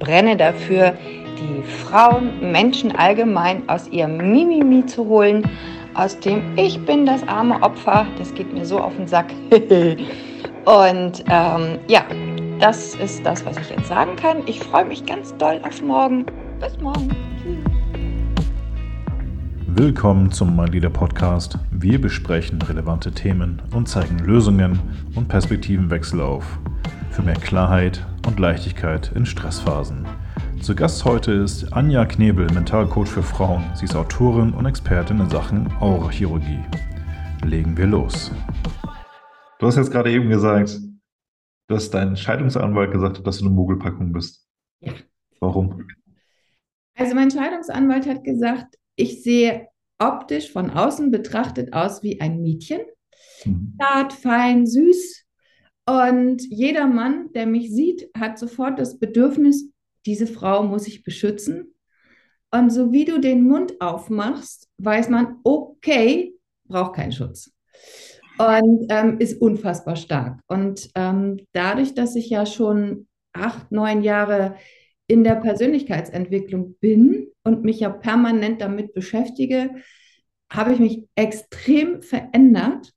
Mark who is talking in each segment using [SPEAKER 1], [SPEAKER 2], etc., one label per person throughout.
[SPEAKER 1] brenne dafür, die Frauen, Menschen allgemein aus ihrem Mimimi zu holen, aus dem Ich bin das arme Opfer, das geht mir so auf den Sack. Und ähm, ja, das ist das, was ich jetzt sagen kann. Ich freue mich ganz doll auf morgen. Bis morgen.
[SPEAKER 2] Willkommen zum Mein Leader Podcast. Wir besprechen relevante Themen und zeigen Lösungen und Perspektivenwechsel auf. Für mehr Klarheit und Leichtigkeit in Stressphasen. Zu Gast heute ist Anja Knebel, Mentalcoach für Frauen. Sie ist Autorin und Expertin in Sachen Aurachirurgie. Legen wir los. Du hast jetzt gerade eben gesagt, dass dein Scheidungsanwalt gesagt hat, dass du eine Mogelpackung bist.
[SPEAKER 1] Ja.
[SPEAKER 2] Warum?
[SPEAKER 1] Also mein Scheidungsanwalt hat gesagt, ich sehe optisch von außen betrachtet aus wie ein Mädchen. Mhm. Zart, fein, süß. Und jeder Mann, der mich sieht, hat sofort das Bedürfnis, diese Frau muss ich beschützen. Und so wie du den Mund aufmachst, weiß man, okay, braucht keinen Schutz. Und ähm, ist unfassbar stark. Und ähm, dadurch, dass ich ja schon acht, neun Jahre in der Persönlichkeitsentwicklung bin und mich ja permanent damit beschäftige, habe ich mich extrem verändert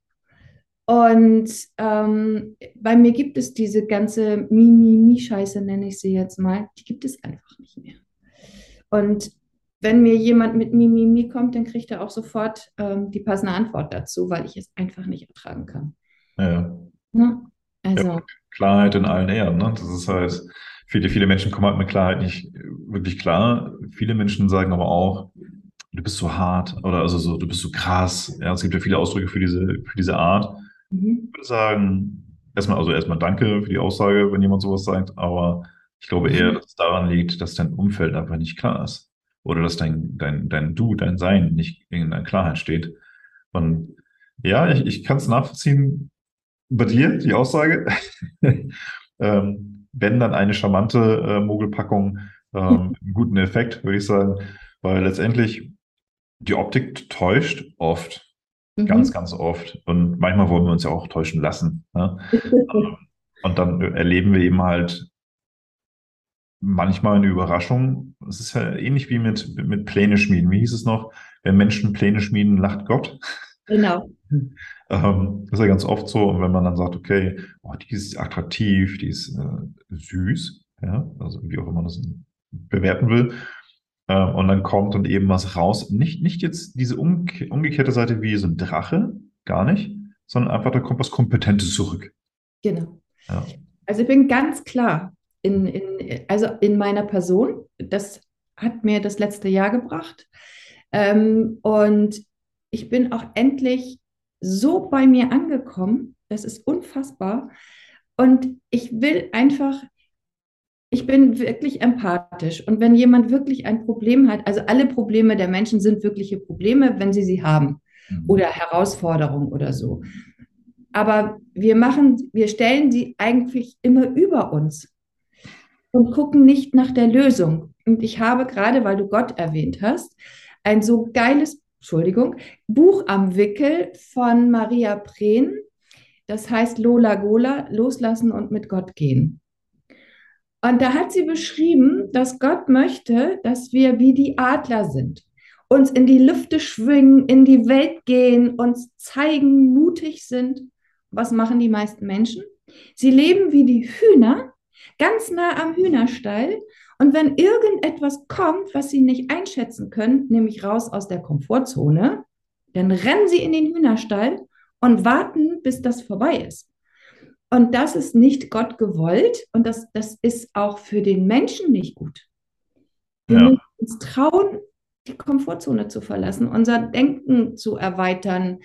[SPEAKER 1] und ähm, bei mir gibt es diese ganze Mimi-Mi-Scheiße, nenne ich sie jetzt mal, die gibt es einfach nicht mehr. Und wenn mir jemand mit Mimimi kommt, dann kriegt er auch sofort ähm, die passende Antwort dazu, weil ich es einfach nicht ertragen kann.
[SPEAKER 2] Ja. Ne? Also. Ja, Klarheit in allen Ehren. Ne? Das ist halt, viele, viele Menschen kommen halt mit Klarheit nicht wirklich klar. Viele Menschen sagen aber auch, du bist so hart oder also so, du bist so krass. Ja, es gibt ja viele Ausdrücke für diese, für diese Art. Mhm. Ich würde sagen, erstmal, also erstmal danke für die Aussage, wenn jemand sowas sagt, aber ich glaube eher, mhm. dass es daran liegt, dass dein Umfeld einfach nicht klar ist. Oder dass dein, dein, dein Du, dein Sein nicht in der Klarheit steht. Und ja, ich, ich kann es nachvollziehen bei dir, die Aussage. ähm, wenn dann eine charmante äh, Mogelpackung ähm, einen guten Effekt, würde ich sagen, weil letztendlich die Optik täuscht oft. Mhm. Ganz, ganz oft. Und manchmal wollen wir uns ja auch täuschen lassen. Ne? Und dann erleben wir eben halt manchmal eine Überraschung. Es ist ja ähnlich wie mit, mit Pläne schmieden. Wie hieß es noch? Wenn Menschen Pläne schmieden, lacht Gott.
[SPEAKER 1] Genau.
[SPEAKER 2] ähm, das ist ja ganz oft so. Und wenn man dann sagt, okay, oh, die ist attraktiv, die ist äh, süß, ja, also wie auch immer man das bewerten will, äh, und dann kommt dann eben was raus. Nicht, nicht jetzt diese umge umgekehrte Seite wie so ein Drache, gar nicht, sondern einfach, da kommt was Kompetentes zurück.
[SPEAKER 1] Genau. Ja. Also ich bin ganz klar in, in, also in meiner Person. Das hat mir das letzte Jahr gebracht. Ähm, und ich bin auch endlich so bei mir angekommen. Das ist unfassbar. Und ich will einfach ich bin wirklich empathisch. Und wenn jemand wirklich ein Problem hat, also alle Probleme der Menschen sind wirkliche Probleme, wenn sie sie haben mhm. oder Herausforderungen oder so. Aber wir machen, wir stellen sie eigentlich immer über uns und gucken nicht nach der Lösung. Und ich habe gerade, weil du Gott erwähnt hast, ein so geiles, Entschuldigung, Buch am Wickel von Maria Prehn. Das heißt Lola Gola, loslassen und mit Gott gehen. Und da hat sie beschrieben, dass Gott möchte, dass wir wie die Adler sind, uns in die Lüfte schwingen, in die Welt gehen, uns zeigen, mutig sind. Was machen die meisten Menschen? Sie leben wie die Hühner, ganz nah am Hühnerstall. Und wenn irgendetwas kommt, was sie nicht einschätzen können, nämlich raus aus der Komfortzone, dann rennen sie in den Hühnerstall und warten, bis das vorbei ist. Und das ist nicht Gott gewollt und das, das ist auch für den Menschen nicht gut. Wir ja. müssen uns trauen, die Komfortzone zu verlassen, unser Denken zu erweitern,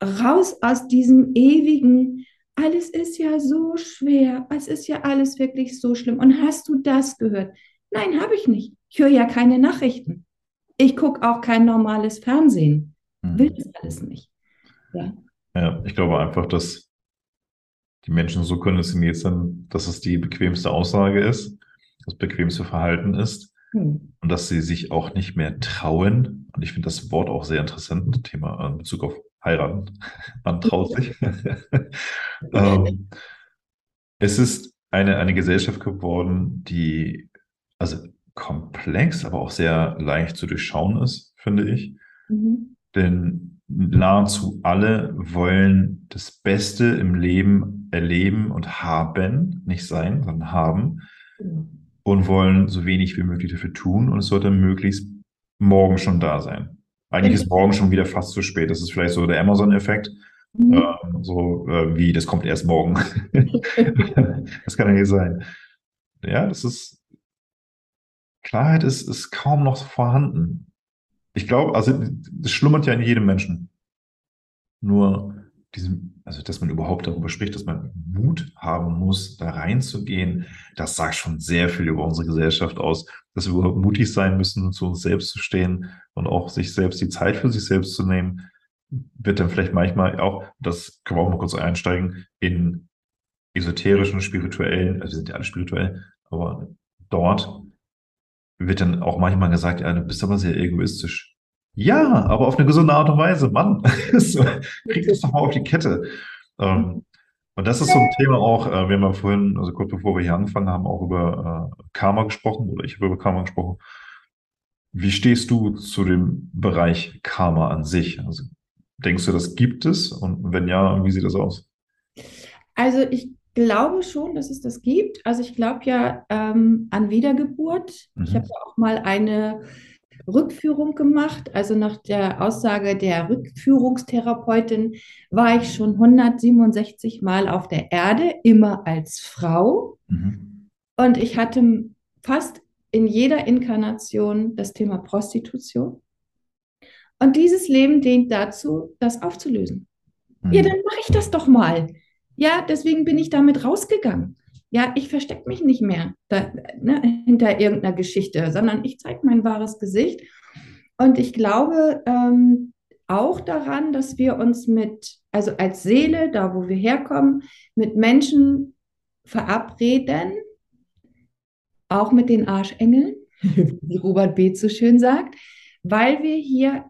[SPEAKER 1] raus aus diesem ewigen, alles ist ja so schwer, es ist ja alles wirklich so schlimm. Und hast du das gehört? Nein, habe ich nicht. Ich höre ja keine Nachrichten. Ich gucke auch kein normales Fernsehen. Mhm. Will das alles nicht.
[SPEAKER 2] Ja. ja, ich glaube einfach, dass die Menschen so konditioniert sind, dass es die bequemste Aussage ist, das bequemste Verhalten ist hm. und dass sie sich auch nicht mehr trauen. Und ich finde das Wort auch sehr interessant, Thema in Bezug auf heiraten. Man traut sich. ähm, es ist eine, eine Gesellschaft geworden, die also komplex, aber auch sehr leicht zu durchschauen ist, finde ich. Mhm. Denn nahezu alle wollen das Beste im Leben erleben und haben, nicht sein, sondern haben. Mhm. Und wollen so wenig wie möglich dafür tun. Und es sollte möglichst morgen schon da sein. Eigentlich ist morgen schon wieder fast zu spät. Das ist vielleicht so der Amazon-Effekt. Mhm. Äh, so äh, wie, das kommt erst morgen. das kann ja nicht sein. Ja, das ist, Klarheit ist, ist kaum noch vorhanden. Ich glaube, also das schlummert ja in jedem Menschen. Nur diesem, also dass man überhaupt darüber spricht, dass man Mut haben muss, da reinzugehen, das sagt schon sehr viel über unsere Gesellschaft aus, dass wir überhaupt mutig sein müssen, zu uns selbst zu stehen und auch sich selbst die Zeit für sich selbst zu nehmen, wird dann vielleicht manchmal auch, das können wir auch mal kurz einsteigen, in esoterischen, spirituellen, also wir sind ja alle spirituell, aber dort wird dann auch manchmal gesagt, ja, du bist aber sehr egoistisch. Ja, aber auf eine gesunde Art und Weise, Mann. so, krieg das doch mal auf die Kette. Ähm, und das ist so ein Thema auch, äh, wir haben ja vorhin, also kurz bevor wir hier angefangen haben, auch über äh, Karma gesprochen, oder ich habe über Karma gesprochen. Wie stehst du zu dem Bereich Karma an sich? Also denkst du, das gibt es? Und wenn ja, wie sieht das aus?
[SPEAKER 1] Also ich glaube schon, dass es das gibt. Also ich glaube ja ähm, an Wiedergeburt. Mhm. Ich habe ja auch mal eine Rückführung gemacht. Also nach der Aussage der Rückführungstherapeutin war ich schon 167 Mal auf der Erde, immer als Frau. Mhm. Und ich hatte fast in jeder Inkarnation das Thema Prostitution. Und dieses Leben dient dazu, das aufzulösen. Mhm. Ja, dann mache ich das doch mal. Ja, deswegen bin ich damit rausgegangen. Ja, ich verstecke mich nicht mehr da, ne, hinter irgendeiner Geschichte, sondern ich zeige mein wahres Gesicht. Und ich glaube ähm, auch daran, dass wir uns mit, also als Seele, da wo wir herkommen, mit Menschen verabreden, auch mit den Arschengeln, wie Robert B. so schön sagt, weil wir hier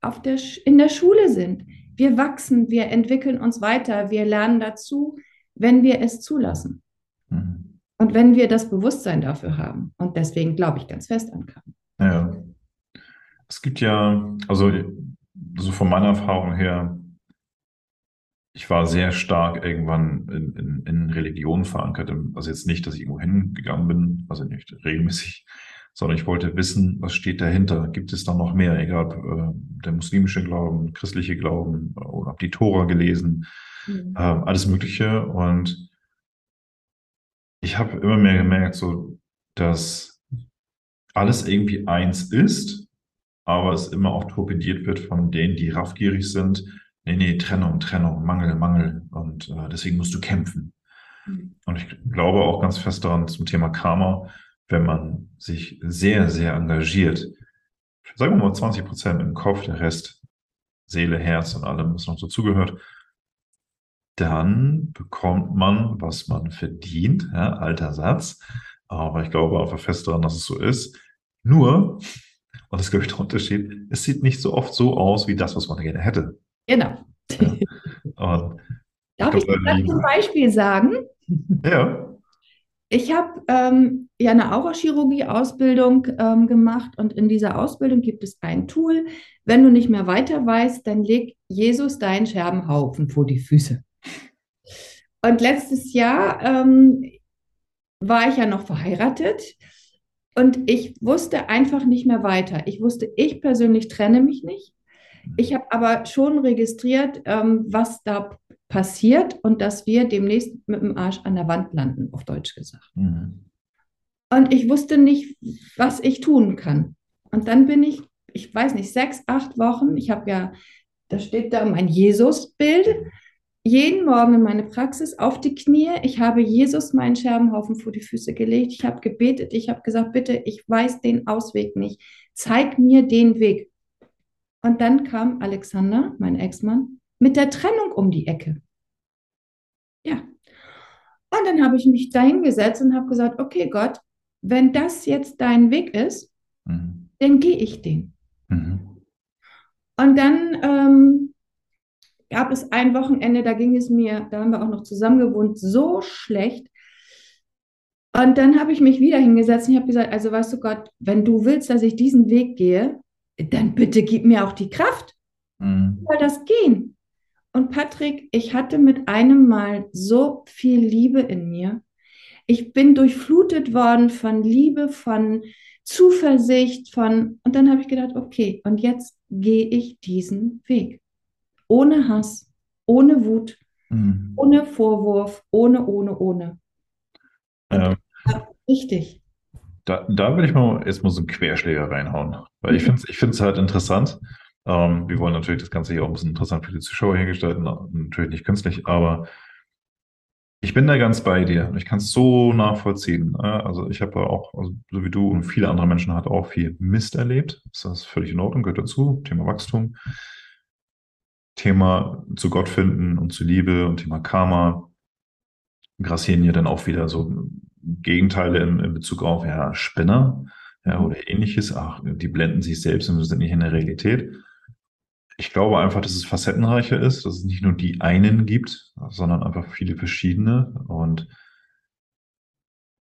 [SPEAKER 1] auf der, in der Schule sind. Wir wachsen, wir entwickeln uns weiter, wir lernen dazu, wenn wir es zulassen. Mhm. Und wenn wir das Bewusstsein dafür haben. Und deswegen glaube ich ganz fest an Karma.
[SPEAKER 2] Ja. Es gibt ja, also so von meiner Erfahrung her, ich war sehr stark irgendwann in, in, in Religion verankert. Also jetzt nicht, dass ich irgendwo hingegangen bin, also nicht regelmäßig, sondern ich wollte wissen, was steht dahinter? Gibt es da noch mehr? Egal, äh, der muslimische Glauben, christliche Glauben oder habe die Tora gelesen, mhm. äh, alles Mögliche. Und ich habe immer mehr gemerkt, so, dass alles irgendwie eins ist, aber es immer auch torpediert wird von denen, die raffgierig sind. Nee, nee, Trennung, Trennung, Mangel, Mangel. Und äh, deswegen musst du kämpfen. Mhm. Und ich glaube auch ganz fest daran zum Thema Karma, wenn man sich sehr, sehr engagiert, sagen wir mal 20 Prozent im Kopf, der Rest Seele, Herz und allem, was noch dazugehört, dann bekommt man, was man verdient, ja, alter Satz. Aber ich glaube einfach fest daran, dass es so ist. Nur, und das ist, glaube ich, der Unterschied, es sieht nicht so oft so aus wie das, was man gerne hätte.
[SPEAKER 1] Genau. Ja. Darf ich, ich das zum Beispiel sagen?
[SPEAKER 2] Ja.
[SPEAKER 1] Ich habe ähm, ja eine Aurachirurgie-Ausbildung ähm, gemacht und in dieser Ausbildung gibt es ein Tool. Wenn du nicht mehr weiter weißt, dann leg Jesus deinen Scherbenhaufen vor die Füße. Und letztes Jahr ähm, war ich ja noch verheiratet und ich wusste einfach nicht mehr weiter. Ich wusste, ich persönlich trenne mich nicht. Ich habe aber schon registriert, ähm, was da passiert und dass wir demnächst mit dem Arsch an der Wand landen, auf Deutsch gesagt. Mhm. Und ich wusste nicht, was ich tun kann. Und dann bin ich, ich weiß nicht, sechs, acht Wochen, ich habe ja, da steht da mein Jesus-Bild, jeden Morgen in meine Praxis auf die Knie. Ich habe Jesus meinen Scherbenhaufen vor die Füße gelegt. Ich habe gebetet. Ich habe gesagt, bitte, ich weiß den Ausweg nicht. Zeig mir den Weg. Und dann kam Alexander, mein Ex-Mann, mit der Trennung um die Ecke. Ja. Und dann habe ich mich dahingesetzt und habe gesagt, okay Gott, wenn das jetzt dein Weg ist, mhm. dann gehe ich den. Mhm. Und dann ähm, gab es ein Wochenende, da ging es mir, da haben wir auch noch zusammen gewohnt, so schlecht. Und dann habe ich mich wieder hingesetzt und ich habe gesagt, also weißt du Gott, wenn du willst, dass ich diesen Weg gehe, dann bitte gib mir auch die Kraft. Mhm. Soll das gehen? Und Patrick, ich hatte mit einem Mal so viel Liebe in mir. Ich bin durchflutet worden von Liebe, von Zuversicht, von und dann habe ich gedacht, okay, und jetzt gehe ich diesen Weg. Ohne Hass, ohne Wut, mhm. ohne Vorwurf, ohne, ohne, ohne. Ähm, richtig.
[SPEAKER 2] Da, da will ich mal erstmal so einen Querschläger reinhauen, weil ich finde es ich find's halt interessant. Ähm, wir wollen natürlich das Ganze hier auch ein bisschen interessant für die Zuschauer hergestalten, natürlich nicht künstlich, aber ich bin da ganz bei dir. Ich kann es so nachvollziehen. Also ich habe auch, also so wie du und viele andere Menschen hat auch viel Mist erlebt. Das ist völlig in Ordnung, gehört dazu. Thema Wachstum. Thema zu Gott finden und zu Liebe und Thema Karma grassieren ja dann auch wieder so Gegenteile in, in Bezug auf ja, Spinner ja, oder ähnliches. Ach, die blenden sich selbst und sind nicht in der Realität. Ich glaube einfach, dass es facettenreicher ist, dass es nicht nur die einen gibt, sondern einfach viele verschiedene. Und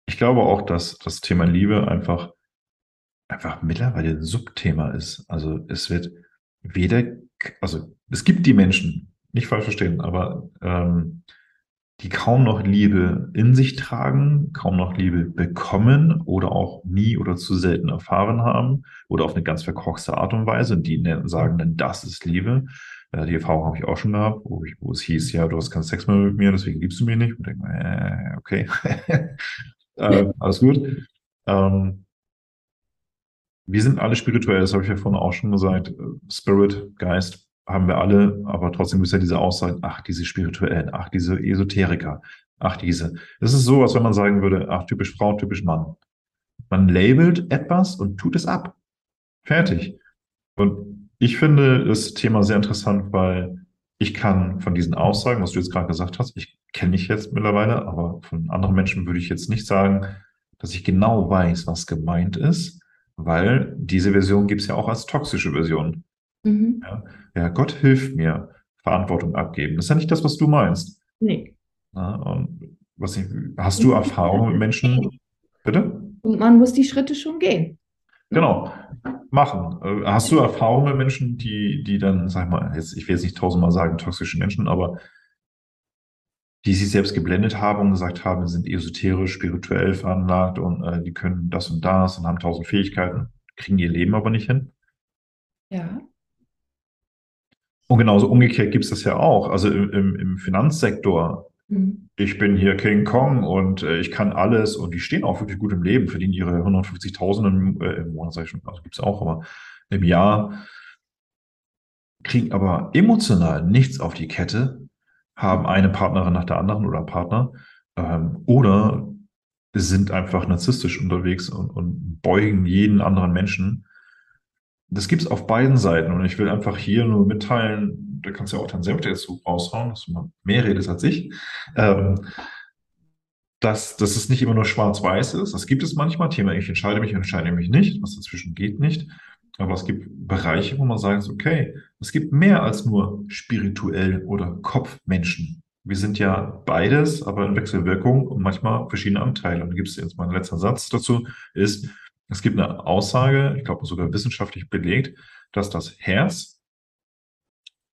[SPEAKER 2] ich glaube auch, dass das Thema Liebe einfach, einfach mittlerweile ein Subthema ist. Also es wird weder also es gibt die Menschen, nicht falsch verstehen, aber ähm, die kaum noch Liebe in sich tragen, kaum noch Liebe bekommen oder auch nie oder zu selten erfahren haben oder auf eine ganz verkorkste Art und Weise, die sagen dann, das ist Liebe. Äh, die Erfahrung habe ich auch schon gehabt, wo, ich, wo es hieß, ja, du hast keinen Sex mehr mit mir, deswegen liebst du mich nicht. Und denke, äh, okay, äh, alles gut. Ähm, wir sind alle spirituell, das habe ich ja vorhin auch schon gesagt. Spirit, Geist haben wir alle, aber trotzdem ist ja diese Aussage, ach, diese Spirituellen, ach, diese Esoteriker, ach, diese. Das ist so, als wenn man sagen würde, ach, typisch Frau, typisch Mann. Man labelt etwas und tut es ab. Fertig. Und ich finde das Thema sehr interessant, weil ich kann von diesen Aussagen, was du jetzt gerade gesagt hast, ich kenne dich jetzt mittlerweile, aber von anderen Menschen würde ich jetzt nicht sagen, dass ich genau weiß, was gemeint ist weil diese Version gibt es ja auch als toxische Version. Mhm. Ja, ja, Gott hilft mir, Verantwortung abgeben. Das ist ja nicht das, was du meinst.
[SPEAKER 1] Nee.
[SPEAKER 2] Ja, und was ich, hast du Erfahrungen mit Menschen? Bitte?
[SPEAKER 1] Und man muss die Schritte schon gehen.
[SPEAKER 2] Genau, machen. Äh, hast du Erfahrungen mit Menschen, die, die dann, sag mal, jetzt, ich will jetzt nicht tausendmal sagen, toxische Menschen, aber die sich selbst geblendet haben und gesagt haben, sind esoterisch, spirituell veranlagt und äh, die können das und das und haben tausend Fähigkeiten, kriegen ihr Leben aber nicht hin.
[SPEAKER 1] Ja.
[SPEAKER 2] Und genauso umgekehrt gibt es das ja auch. Also im, im, im Finanzsektor, mhm. ich bin hier King Kong und äh, ich kann alles und die stehen auch wirklich gut im Leben, verdienen ihre 150.000 im, äh, im Monat, sag ich schon, also gibt es auch, aber im Jahr, kriegen aber emotional nichts auf die Kette, haben eine Partnerin nach der anderen oder Partner ähm, oder sind einfach narzisstisch unterwegs und, und beugen jeden anderen Menschen. Das gibt es auf beiden Seiten und ich will einfach hier nur mitteilen, da kannst du ja auch dein Senf dazu raushauen, dass du mehr redest als ich, ähm, dass, dass es nicht immer nur schwarz-weiß ist. Das gibt es manchmal, Thema ich entscheide mich, entscheide mich nicht, was dazwischen geht nicht. Aber es gibt Bereiche, wo man sagt, okay, es gibt mehr als nur spirituell oder Kopfmenschen. Wir sind ja beides, aber in Wechselwirkung und manchmal verschiedene Anteile. Und da gibt es jetzt mein letzter Satz dazu, ist, es gibt eine Aussage, ich glaube sogar wissenschaftlich belegt, dass das Herz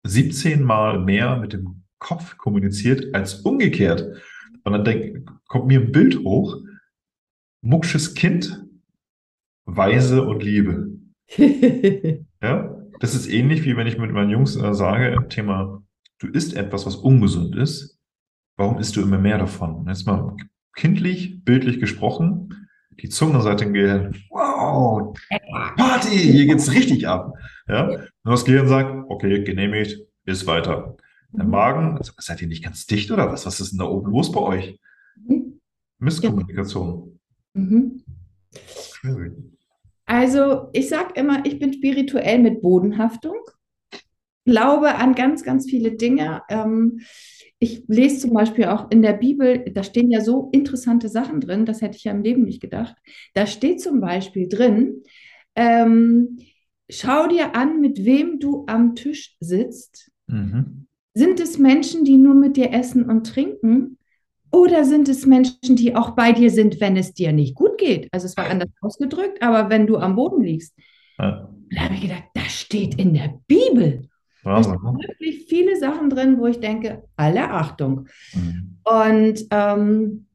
[SPEAKER 2] 17 Mal mehr mit dem Kopf kommuniziert als umgekehrt. Und dann denk, kommt mir ein Bild hoch, mucksches Kind, Weise und Liebe. ja, das ist ähnlich wie wenn ich mit meinen Jungs äh, sage, Thema, du isst etwas, was ungesund ist. Warum isst du immer mehr davon? Und jetzt mal kindlich, bildlich gesprochen, die Zungenseite im Gehirn, wow, Party, hier geht's richtig ab. Ja, und das Gehirn sagt, okay, genehmigt, ist weiter. Der mhm. Magen, seid ihr nicht ganz dicht oder was? Was ist denn da oben los bei euch? Mhm. Misskommunikation. Mhm.
[SPEAKER 1] Also ich sage immer, ich bin spirituell mit Bodenhaftung, glaube an ganz, ganz viele Dinge. Ähm, ich lese zum Beispiel auch in der Bibel, da stehen ja so interessante Sachen drin, das hätte ich ja im Leben nicht gedacht. Da steht zum Beispiel drin, ähm, schau dir an, mit wem du am Tisch sitzt. Mhm. Sind es Menschen, die nur mit dir essen und trinken? Oder sind es Menschen, die auch bei dir sind, wenn es dir nicht gut geht? Also es war anders ausgedrückt, aber wenn du am Boden liegst. Ja. Da habe ich gedacht, das steht in der Bibel. Da sind wirklich viele Sachen drin, wo ich denke, alle Achtung. Mhm. Und ähm,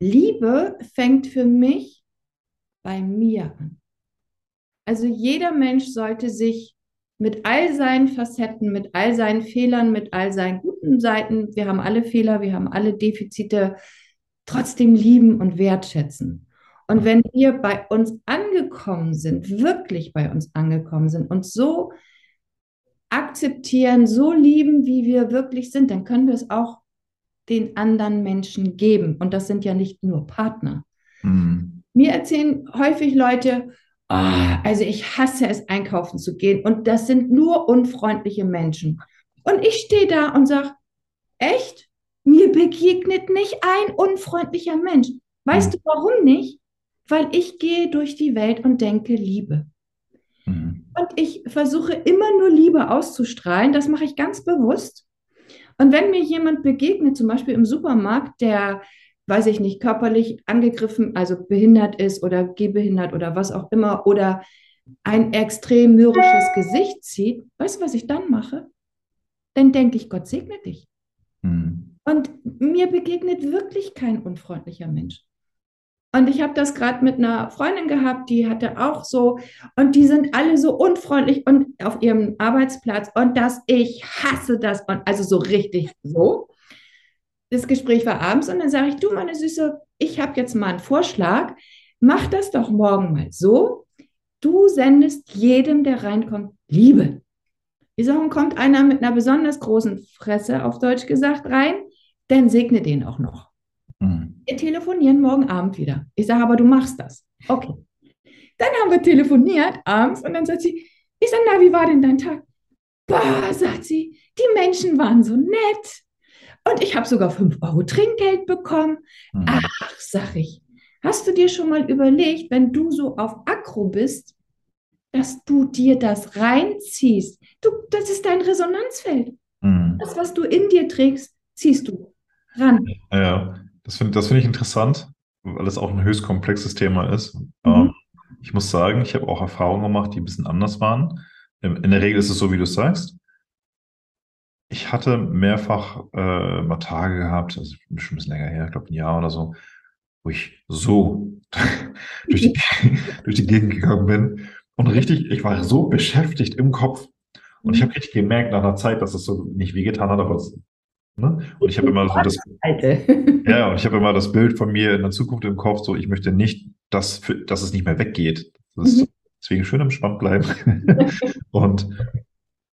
[SPEAKER 1] Liebe fängt für mich bei mir an. Also jeder Mensch sollte sich mit all seinen Facetten, mit all seinen Fehlern, mit all seinen guten Seiten, wir haben alle Fehler, wir haben alle Defizite, trotzdem lieben und wertschätzen. Und wenn wir bei uns angekommen sind, wirklich bei uns angekommen sind und so akzeptieren, so lieben, wie wir wirklich sind, dann können wir es auch den anderen Menschen geben. Und das sind ja nicht nur Partner. Mhm. Mir erzählen häufig Leute, oh, also ich hasse es, einkaufen zu gehen. Und das sind nur unfreundliche Menschen. Und ich stehe da und sage, echt? Mir begegnet nicht ein unfreundlicher Mensch. Weißt mhm. du warum nicht? Weil ich gehe durch die Welt und denke Liebe. Und ich versuche immer nur Liebe auszustrahlen. Das mache ich ganz bewusst. Und wenn mir jemand begegnet, zum Beispiel im Supermarkt, der, weiß ich nicht, körperlich angegriffen, also behindert ist oder gehbehindert oder was auch immer, oder ein extrem mürrisches Gesicht zieht, weißt du, was ich dann mache? Dann denke ich, Gott segne dich. Mhm. Und mir begegnet wirklich kein unfreundlicher Mensch. Und ich habe das gerade mit einer Freundin gehabt, die hatte auch so, und die sind alle so unfreundlich und auf ihrem Arbeitsplatz und dass ich hasse das und also so richtig so. Das Gespräch war abends und dann sage ich, du meine Süße, ich habe jetzt mal einen Vorschlag, mach das doch morgen mal so. Du sendest jedem, der reinkommt, Liebe. Sage, kommt einer mit einer besonders großen Fresse, auf Deutsch gesagt, rein, dann segne den auch noch. Mhm. Wir telefonieren morgen Abend wieder. Ich sage, aber du machst das. Okay. Dann haben wir telefoniert abends und dann sagt sie, ich sage, na, wie war denn dein Tag? Boah, sagt sie, die Menschen waren so nett. Und ich habe sogar 5 Euro Trinkgeld bekommen. Mhm. Ach, sag ich, hast du dir schon mal überlegt, wenn du so auf Akro bist, dass du dir das reinziehst? Du, das ist dein Resonanzfeld. Mhm. Das, was du in dir trägst, ziehst du ran.
[SPEAKER 2] Ja, das finde das find ich interessant, weil es auch ein höchst komplexes Thema ist. Mhm. Ähm, ich muss sagen, ich habe auch Erfahrungen gemacht, die ein bisschen anders waren. In der Regel ist es so, wie du es sagst. Ich hatte mehrfach äh, mal Tage gehabt, also schon ein bisschen länger her, ich glaube ein Jahr oder so, wo ich so durch, die, durch die Gegend gegangen bin und richtig, ich war so beschäftigt im Kopf und ich habe richtig gemerkt nach einer Zeit, dass es so nicht wehgetan hat, aber es Ne? Und ich habe immer so das, ja, und ich habe immer das Bild von mir in der Zukunft im Kopf, so ich möchte nicht, dass, für, dass es nicht mehr weggeht. Mhm. Deswegen schön im Spann bleiben. und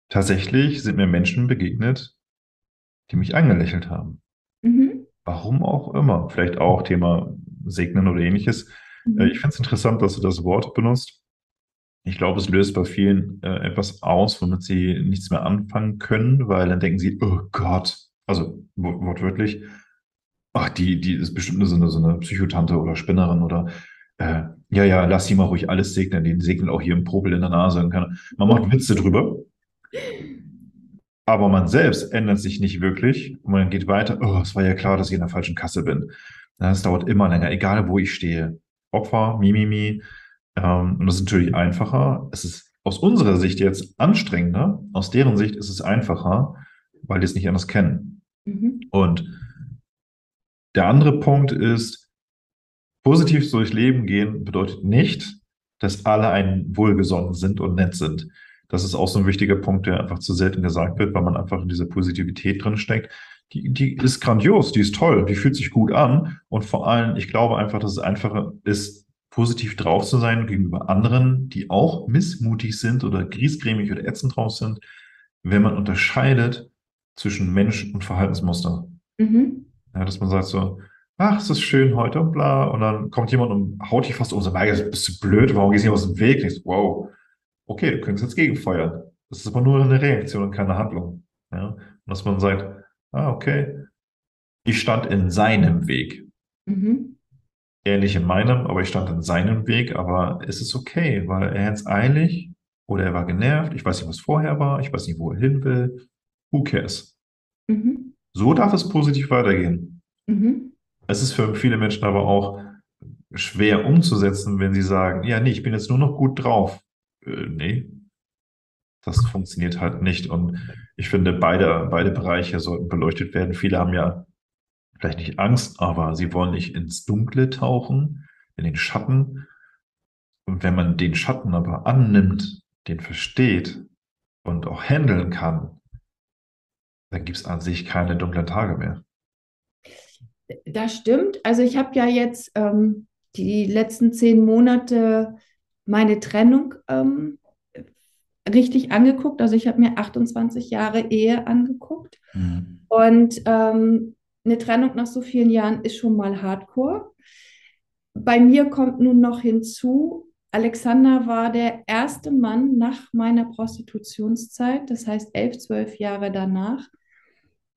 [SPEAKER 2] tatsächlich sind mir Menschen begegnet, die mich angelächelt haben. Mhm. Warum auch immer. Vielleicht auch Thema Segnen oder ähnliches. Mhm. Äh, ich finde es interessant, dass du das Wort benutzt. Ich glaube, es löst bei vielen äh, etwas aus, womit sie nichts mehr anfangen können, weil dann denken sie, oh Gott, also wortwörtlich, ach, die, die ist bestimmt so eine, so eine Psychotante oder Spinnerin oder äh, ja, ja, lass sie mal ruhig alles segnen, den segnet auch hier im Popel in der Nase. Man macht Witze drüber. Aber man selbst ändert sich nicht wirklich und man geht weiter. Oh, es war ja klar, dass ich in der falschen Kasse bin. Das dauert immer länger, egal wo ich stehe. Opfer, Mimimi. Ähm, und das ist natürlich einfacher. Es ist aus unserer Sicht jetzt anstrengender. Aus deren Sicht ist es einfacher, weil die es nicht anders kennen. Mhm. Und der andere Punkt ist, positiv durchs Leben gehen bedeutet nicht, dass alle einen wohlgesonnen sind und nett sind. Das ist auch so ein wichtiger Punkt, der einfach zu selten gesagt wird, weil man einfach in dieser Positivität drin steckt. Die, die ist grandios, die ist toll, die fühlt sich gut an. Und vor allem, ich glaube einfach, dass es einfacher ist, positiv drauf zu sein gegenüber anderen, die auch missmutig sind oder griesgrämig oder ätzend drauf sind, wenn man unterscheidet, zwischen Mensch und Verhaltensmuster. Mhm. Ja, dass man sagt so, ach, es ist schön heute und bla. Und dann kommt jemand und haut dich fast um so, bist du blöd, warum gehst du nicht aus dem Weg? Ich so, wow, okay, du könntest jetzt gegenfeuern. Das ist aber nur eine Reaktion und keine Handlung. Ja? Und dass man sagt, ah, okay, ich stand in seinem Weg. Mhm. Er nicht in meinem, aber ich stand in seinem Weg, aber es ist okay, weil er jetzt eilig oder er war genervt, ich weiß nicht, was vorher war, ich weiß nicht, wo er hin will, Who cares? Mhm. So darf es positiv weitergehen. Mhm. Es ist für viele Menschen aber auch schwer umzusetzen, wenn sie sagen, ja, nee, ich bin jetzt nur noch gut drauf. Äh, nee, das funktioniert halt nicht. Und ich finde, beide, beide Bereiche sollten beleuchtet werden. Viele haben ja vielleicht nicht Angst, aber sie wollen nicht ins Dunkle tauchen, in den Schatten. Und wenn man den Schatten aber annimmt, den versteht und auch handeln kann, dann gibt es an sich keine dunklen Tage mehr.
[SPEAKER 1] Das stimmt. Also ich habe ja jetzt ähm, die letzten zehn Monate meine Trennung ähm, richtig angeguckt. Also ich habe mir 28 Jahre Ehe angeguckt. Mhm. Und ähm, eine Trennung nach so vielen Jahren ist schon mal hardcore. Bei mir kommt nun noch hinzu, Alexander war der erste Mann nach meiner Prostitutionszeit, das heißt elf, zwölf Jahre danach,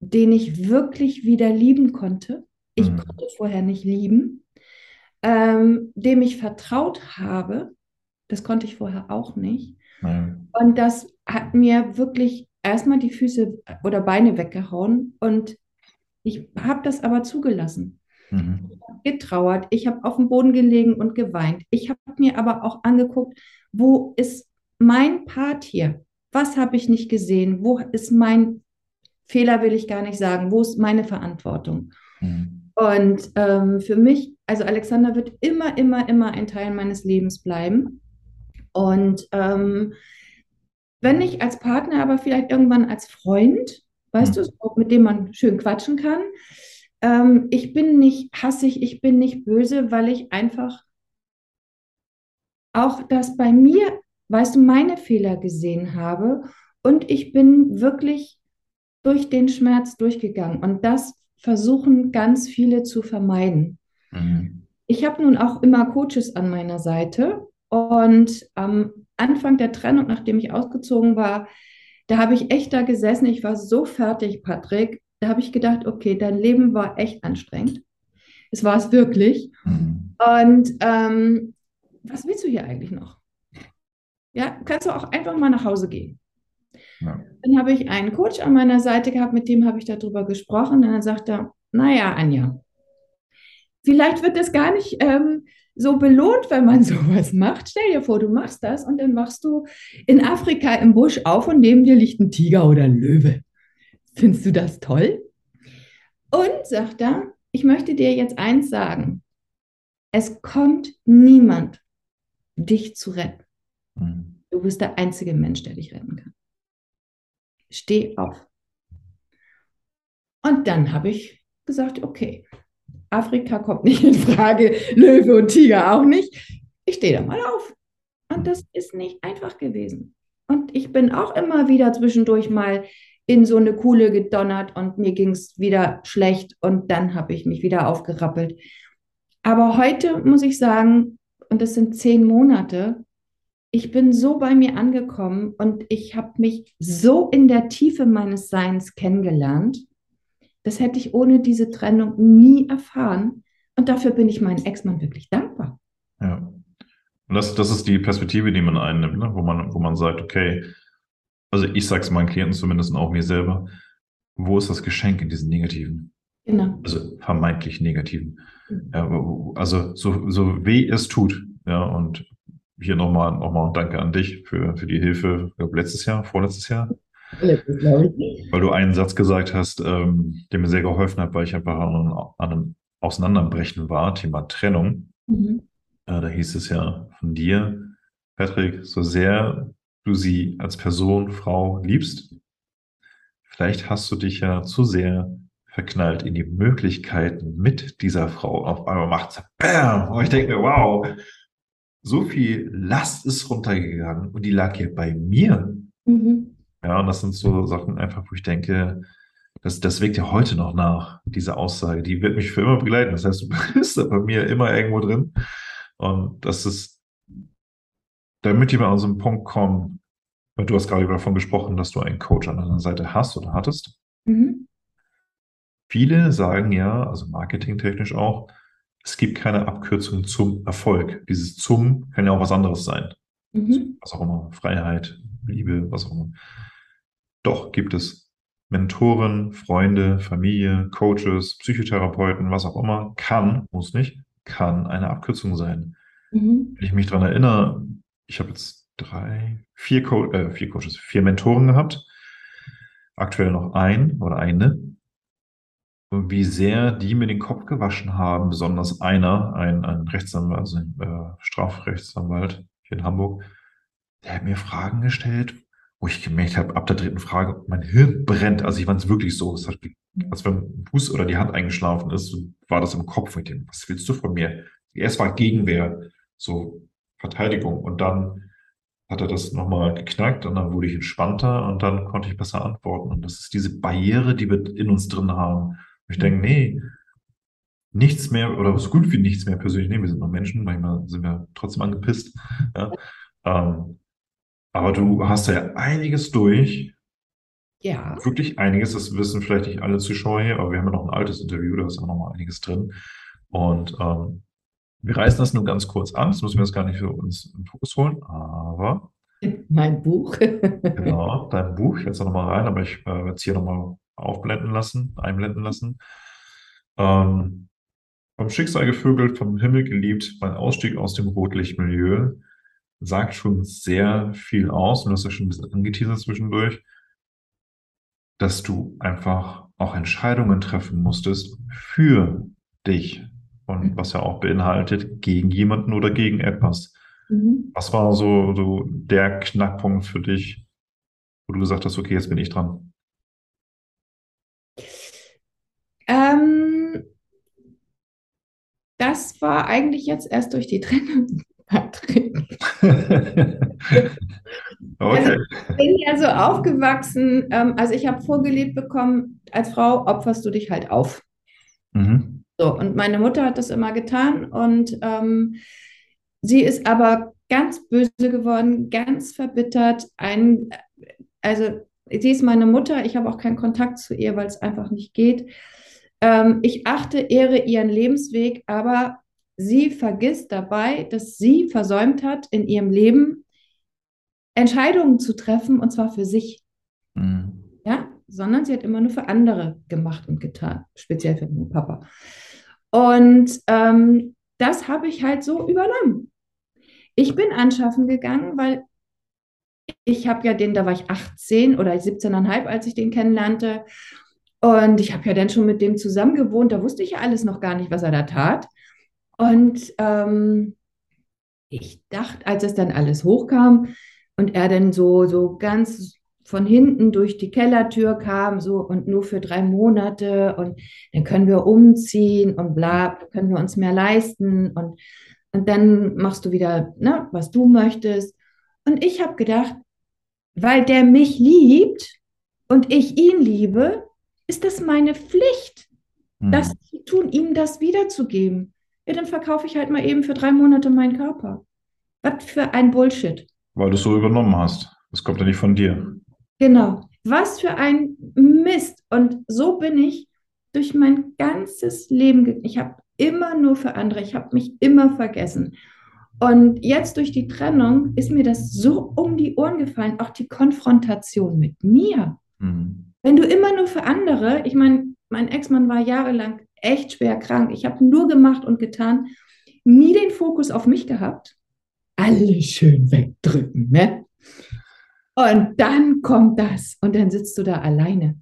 [SPEAKER 1] den ich wirklich wieder lieben konnte. Ich mhm. konnte vorher nicht lieben, ähm, dem ich vertraut habe. Das konnte ich vorher auch nicht. Mhm. Und das hat mir wirklich erstmal die Füße oder Beine weggehauen. Und ich habe das aber zugelassen. Mhm. Ich habe getrauert, ich habe auf dem Boden gelegen und geweint. Ich habe mir aber auch angeguckt, wo ist mein Part hier? Was habe ich nicht gesehen? Wo ist mein Fehler, will ich gar nicht sagen. Wo ist meine Verantwortung? Mhm. Und ähm, für mich, also Alexander wird immer, immer, immer ein Teil meines Lebens bleiben. Und ähm, wenn ich als Partner, aber vielleicht irgendwann als Freund, weißt mhm. du, mit dem man schön quatschen kann. Ähm, ich bin nicht hassig, ich bin nicht böse, weil ich einfach auch das bei mir, weißt du, meine Fehler gesehen habe und ich bin wirklich durch den Schmerz durchgegangen und das versuchen ganz viele zu vermeiden. Mhm. Ich habe nun auch immer Coaches an meiner Seite und am Anfang der Trennung, nachdem ich ausgezogen war, da habe ich echt da gesessen. Ich war so fertig, Patrick. Da habe ich gedacht, okay, dein Leben war echt anstrengend. Es war es wirklich. Mhm. Und ähm, was willst du hier eigentlich noch? Ja, kannst du auch einfach mal nach Hause gehen. Ja. Dann habe ich einen Coach an meiner Seite gehabt, mit dem habe ich darüber gesprochen. Und dann sagt er, naja, Anja, vielleicht wird das gar nicht ähm, so belohnt, wenn man sowas macht. Stell dir vor, du machst das und dann machst du in Afrika im Busch auf und neben dir liegt ein Tiger oder ein Löwe. Findest du das toll? Und sagt er, ich möchte dir jetzt eins sagen. Es kommt niemand, dich zu retten. Mhm. Du bist der einzige Mensch, der dich retten kann. Steh auf. Und dann habe ich gesagt, okay, Afrika kommt nicht in Frage, Löwe und Tiger auch nicht. Ich stehe da mal auf. Und das ist nicht einfach gewesen. Und ich bin auch immer wieder zwischendurch mal in so eine Kuhle gedonnert und mir ging es wieder schlecht und dann habe ich mich wieder aufgerappelt. Aber heute muss ich sagen, und das sind zehn Monate, ich bin so bei mir angekommen und ich habe mich so in der Tiefe meines Seins kennengelernt das hätte ich ohne diese Trennung nie erfahren. Und dafür bin ich meinem Ex-Mann wirklich dankbar.
[SPEAKER 2] Ja. Und das, das ist die Perspektive, die man einnimmt, ne? wo, man, wo man sagt, okay, also ich sage es meinen Klienten zumindest und auch mir selber, wo ist das Geschenk in diesen negativen? Genau. Also vermeintlich negativen. Mhm. Ja, also so, so weh es tut. Ja, und hier nochmal noch mal Danke an dich für, für die Hilfe, ich glaube, letztes Jahr, vorletztes Jahr. Letztes, ich. Weil du einen Satz gesagt hast, ähm, der mir sehr geholfen hat, weil ich einfach an, an einem Auseinanderbrechen war, Thema Trennung. Mhm. Äh, da hieß es ja von dir, Patrick, so sehr du sie als Person, Frau liebst, vielleicht hast du dich ja zu sehr verknallt in die Möglichkeiten mit dieser Frau. Auf einmal macht es BAM! Und ich denke mir, wow, so viel Last ist runtergegangen und die lag hier bei mir. Mhm. Ja, und das sind so Sachen einfach, wo ich denke, das, das wirkt ja heute noch nach, diese Aussage. Die wird mich für immer begleiten. Das heißt, du bist da bei mir immer irgendwo drin. Und das ist, damit wir mal an so einen Punkt kommen, weil du hast gerade davon gesprochen, dass du einen Coach an deiner Seite hast oder hattest. Mhm. Viele sagen ja, also marketingtechnisch auch, es gibt keine Abkürzung zum Erfolg. Dieses zum kann ja auch was anderes sein. Mhm. Was auch immer, Freiheit, Liebe, was auch immer. Doch, gibt es. Mentoren, Freunde, Familie, Coaches, Psychotherapeuten, was auch immer, kann, muss nicht, kann eine Abkürzung sein. Mhm. Wenn ich mich daran erinnere, ich habe jetzt drei, vier, Co äh, vier Coaches, vier Mentoren gehabt, aktuell noch ein oder eine. Wie sehr die mir den Kopf gewaschen haben, besonders einer, ein, ein Rechtsanwalt, also ein äh, Strafrechtsanwalt hier in Hamburg, der hat mir Fragen gestellt, wo ich gemerkt habe, ab der dritten Frage, mein Hirn brennt. Also ich fand es wirklich so, es hat, als wenn ein Fuß oder die Hand eingeschlafen ist, war das im Kopf mit dem, was willst du von mir? Erst war Gegenwehr, so Verteidigung und dann hat er das nochmal geknackt und dann wurde ich entspannter und dann konnte ich besser antworten. Und das ist diese Barriere, die wir in uns drin haben. Ich denke, nee, nichts mehr oder so gut wie nichts mehr persönlich. Nee, wir sind noch Menschen, manchmal sind wir trotzdem angepisst. Ja. Ähm, aber du hast ja einiges durch.
[SPEAKER 1] Ja.
[SPEAKER 2] Wirklich einiges. Das wissen vielleicht nicht alle Zuschauer hier, aber wir haben ja noch ein altes Interview, da ist auch noch mal einiges drin. Und ähm, wir reißen das nur ganz kurz an. Das müssen wir jetzt gar nicht für uns in Fokus holen, aber.
[SPEAKER 1] Mein Buch.
[SPEAKER 2] genau, dein Buch. Ich jetzt noch mal rein, aber ich äh, werde es hier noch mal aufblenden lassen, einblenden lassen. Ähm, vom Schicksal gevögelt, vom Himmel geliebt, mein Ausstieg aus dem Rotlichtmilieu sagt schon sehr viel aus, und das ist schon ein bisschen angeteasert zwischendurch, dass du einfach auch Entscheidungen treffen musstest für dich. Und was ja auch beinhaltet, gegen jemanden oder gegen etwas. Mhm. Was war so, so der Knackpunkt für dich, wo du gesagt hast, okay, jetzt bin ich dran?
[SPEAKER 1] Ähm, das war eigentlich jetzt erst durch die Trennung, Patrick. okay. Also ich bin ja so aufgewachsen, ähm, also ich habe vorgelebt bekommen, als Frau opferst du dich halt auf. Mhm. So, und meine Mutter hat das immer getan und ähm, sie ist aber ganz böse geworden, ganz verbittert. Ein, also sie ist meine Mutter, ich habe auch keinen Kontakt zu ihr, weil es einfach nicht geht. Ähm, ich achte, ehre ihren Lebensweg, aber sie vergisst dabei, dass sie versäumt hat, in ihrem Leben Entscheidungen zu treffen, und zwar für sich. Mhm. Ja, sondern sie hat immer nur für andere gemacht und getan, speziell für meinen Papa. Und ähm, das habe ich halt so übernommen. Ich bin anschaffen gegangen, weil ich habe ja den, da war ich 18 oder 17,5, als ich den kennenlernte. Und ich habe ja dann schon mit dem zusammen gewohnt, da wusste ich ja alles noch gar nicht, was er da tat. Und ähm, ich dachte, als es dann alles hochkam und er dann so, so ganz von hinten durch die Kellertür kam, so und nur für drei Monate und dann können wir umziehen und bla, können wir uns mehr leisten und, und dann machst du wieder, ne, was du möchtest. Und ich habe gedacht, weil der mich liebt und ich ihn liebe, ist das meine Pflicht, mhm. das zu tun, ihm das wiederzugeben ja, dann verkaufe ich halt mal eben für drei Monate meinen Körper. Was für ein Bullshit.
[SPEAKER 2] Weil du es so übernommen hast. Das kommt ja nicht von dir.
[SPEAKER 1] Genau. Was für ein Mist. Und so bin ich durch mein ganzes Leben. gegangen. Ich habe immer nur für andere. Ich habe mich immer vergessen. Und jetzt durch die Trennung ist mir das so um die Ohren gefallen, auch die Konfrontation mit mir. Mhm. Wenn du immer nur für andere, ich meine, mein Ex-Mann war jahrelang echt schwer krank. Ich habe nur gemacht und getan, nie den Fokus auf mich gehabt. Alles schön wegdrücken, ne? Und dann kommt das und dann sitzt du da alleine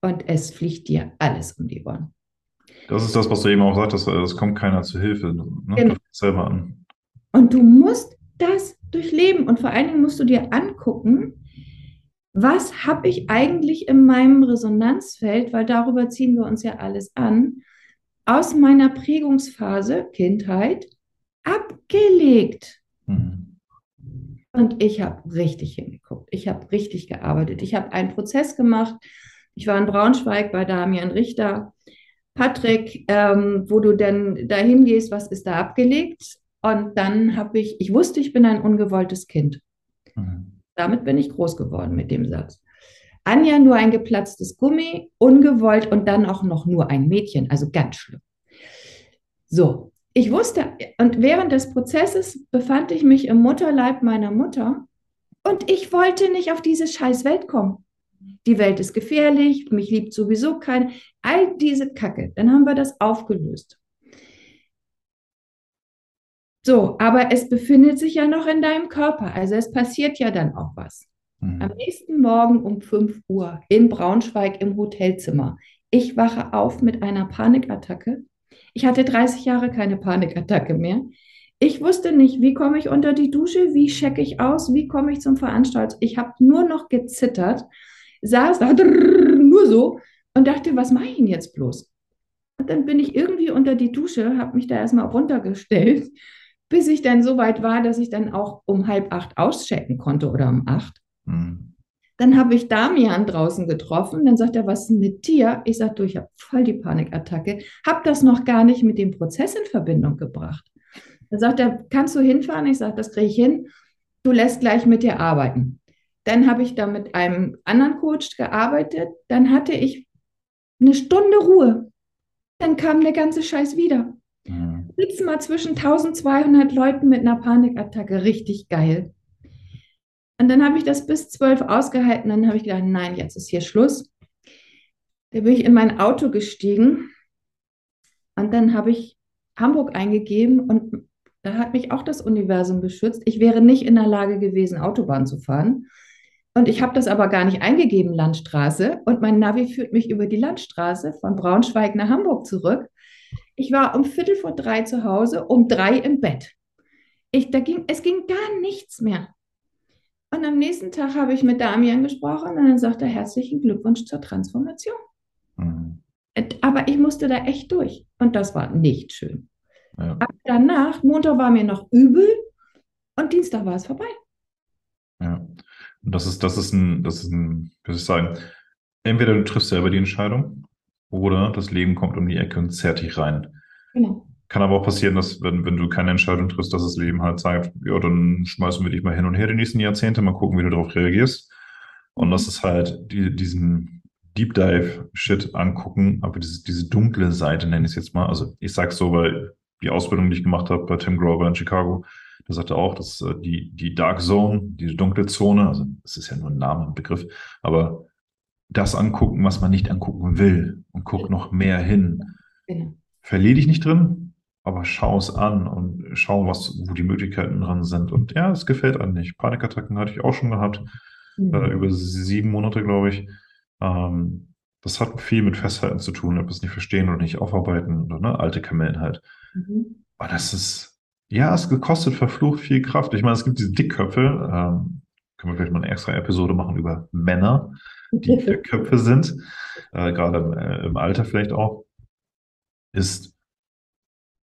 [SPEAKER 1] und es fliegt dir alles um die Ohren.
[SPEAKER 2] Das ist das, was du eben auch sagtest, es kommt keiner zu Hilfe. Ne? Genau. Du selber an.
[SPEAKER 1] Und du musst das durchleben und vor allen Dingen musst du dir angucken, was habe ich eigentlich in meinem Resonanzfeld, weil darüber ziehen wir uns ja alles an, aus meiner Prägungsphase, Kindheit, abgelegt. Mhm. Und ich habe richtig hingeguckt. Ich habe richtig gearbeitet. Ich habe einen Prozess gemacht. Ich war in Braunschweig bei Damian Richter. Patrick, ähm, wo du denn dahin gehst, was ist da abgelegt? Und dann habe ich, ich wusste, ich bin ein ungewolltes Kind. Mhm. Damit bin ich groß geworden mit dem Satz. Anja nur ein geplatztes Gummi, ungewollt und dann auch noch nur ein Mädchen, also ganz schlimm. So, ich wusste, und während des Prozesses befand ich mich im Mutterleib meiner Mutter und ich wollte nicht auf diese scheiß Welt kommen. die Welt ist gefährlich, mich liebt sowieso kein, all diese Kacke. Dann haben wir das aufgelöst. So, aber es befindet sich ja noch in deinem Körper, also es passiert ja dann auch was. Mhm. Am nächsten Morgen um 5 Uhr in Braunschweig im Hotelzimmer. Ich wache auf mit einer Panikattacke. Ich hatte 30 Jahre keine Panikattacke mehr. Ich wusste nicht, wie komme ich unter die Dusche, wie checke ich aus, wie komme ich zum Veranstalter. Ich habe nur noch gezittert, saß da nur so und dachte, was mache ich denn jetzt bloß? Und dann bin ich irgendwie unter die Dusche, habe mich da erstmal runtergestellt, bis ich dann so weit war, dass ich dann auch um halb acht auschecken konnte oder um acht. Mhm. Dann habe ich Damian draußen getroffen. Dann sagt er, was ist mit dir? Ich sage, du, ich habe voll die Panikattacke. Habe das noch gar nicht mit dem Prozess in Verbindung gebracht. Dann sagt er, kannst du hinfahren? Ich sage, das kriege ich hin. Du lässt gleich mit dir arbeiten. Dann habe ich da mit einem anderen Coach gearbeitet. Dann hatte ich eine Stunde Ruhe. Dann kam der ganze Scheiß wieder. Mhm. Sitzen mal zwischen 1200 Leuten mit einer Panikattacke. Richtig geil. Und dann habe ich das bis zwölf ausgehalten. Dann habe ich gedacht, nein, jetzt ist hier Schluss. Da bin ich in mein Auto gestiegen und dann habe ich Hamburg eingegeben und da hat mich auch das Universum beschützt. Ich wäre nicht in der Lage gewesen, Autobahn zu fahren. Und ich habe das aber gar nicht eingegeben, Landstraße. Und mein Navi führt mich über die Landstraße von Braunschweig nach Hamburg zurück. Ich war um Viertel vor drei zu Hause, um drei im Bett. Ich, da ging, es ging gar nichts mehr. Und am nächsten Tag habe ich mit Damian gesprochen und dann sagt er herzlichen Glückwunsch zur Transformation. Mhm. Aber ich musste da echt durch und das war nicht schön. Ja. Aber danach, Montag war mir noch übel und Dienstag war es vorbei.
[SPEAKER 2] Ja, und das ist, das ist ein, das ist ein, wie soll ich sagen, entweder du triffst selber die Entscheidung oder das Leben kommt um die Ecke und zerrt dich rein. Genau. Kann aber auch passieren, dass, wenn, wenn du keine Entscheidung triffst, dass das Leben halt sagt, ja, dann schmeißen wir dich mal hin und her die nächsten Jahrzehnte, mal gucken, wie du darauf reagierst. Und das ist halt die, diesen Deep Dive-Shit angucken, aber diese, diese dunkle Seite nenne ich es jetzt mal. Also ich sag's so, weil die Ausbildung, die ich gemacht habe bei Tim Grover in Chicago, der sagte auch, dass äh, die, die Dark Zone, diese dunkle Zone, also es ist ja nur ein Name, ein Begriff, aber das angucken, was man nicht angucken will und guck noch mehr hin. Genau. Verlier dich nicht drin, aber schau es an und schau, was, wo die Möglichkeiten dran sind. Und ja, es gefällt einem nicht. Panikattacken hatte ich auch schon gehabt, mhm. äh, über sieben Monate, glaube ich. Ähm, das hat viel mit Festhalten zu tun, ob es nicht verstehen oder nicht aufarbeiten oder ne, alte Kamellen halt. Mhm. Aber das ist, ja, es gekostet verflucht viel Kraft. Ich meine, es gibt diese Dickköpfe, ähm, können wir vielleicht mal eine extra Episode machen über Männer, die Köpfe sind, äh, gerade im, äh, im Alter vielleicht auch, ist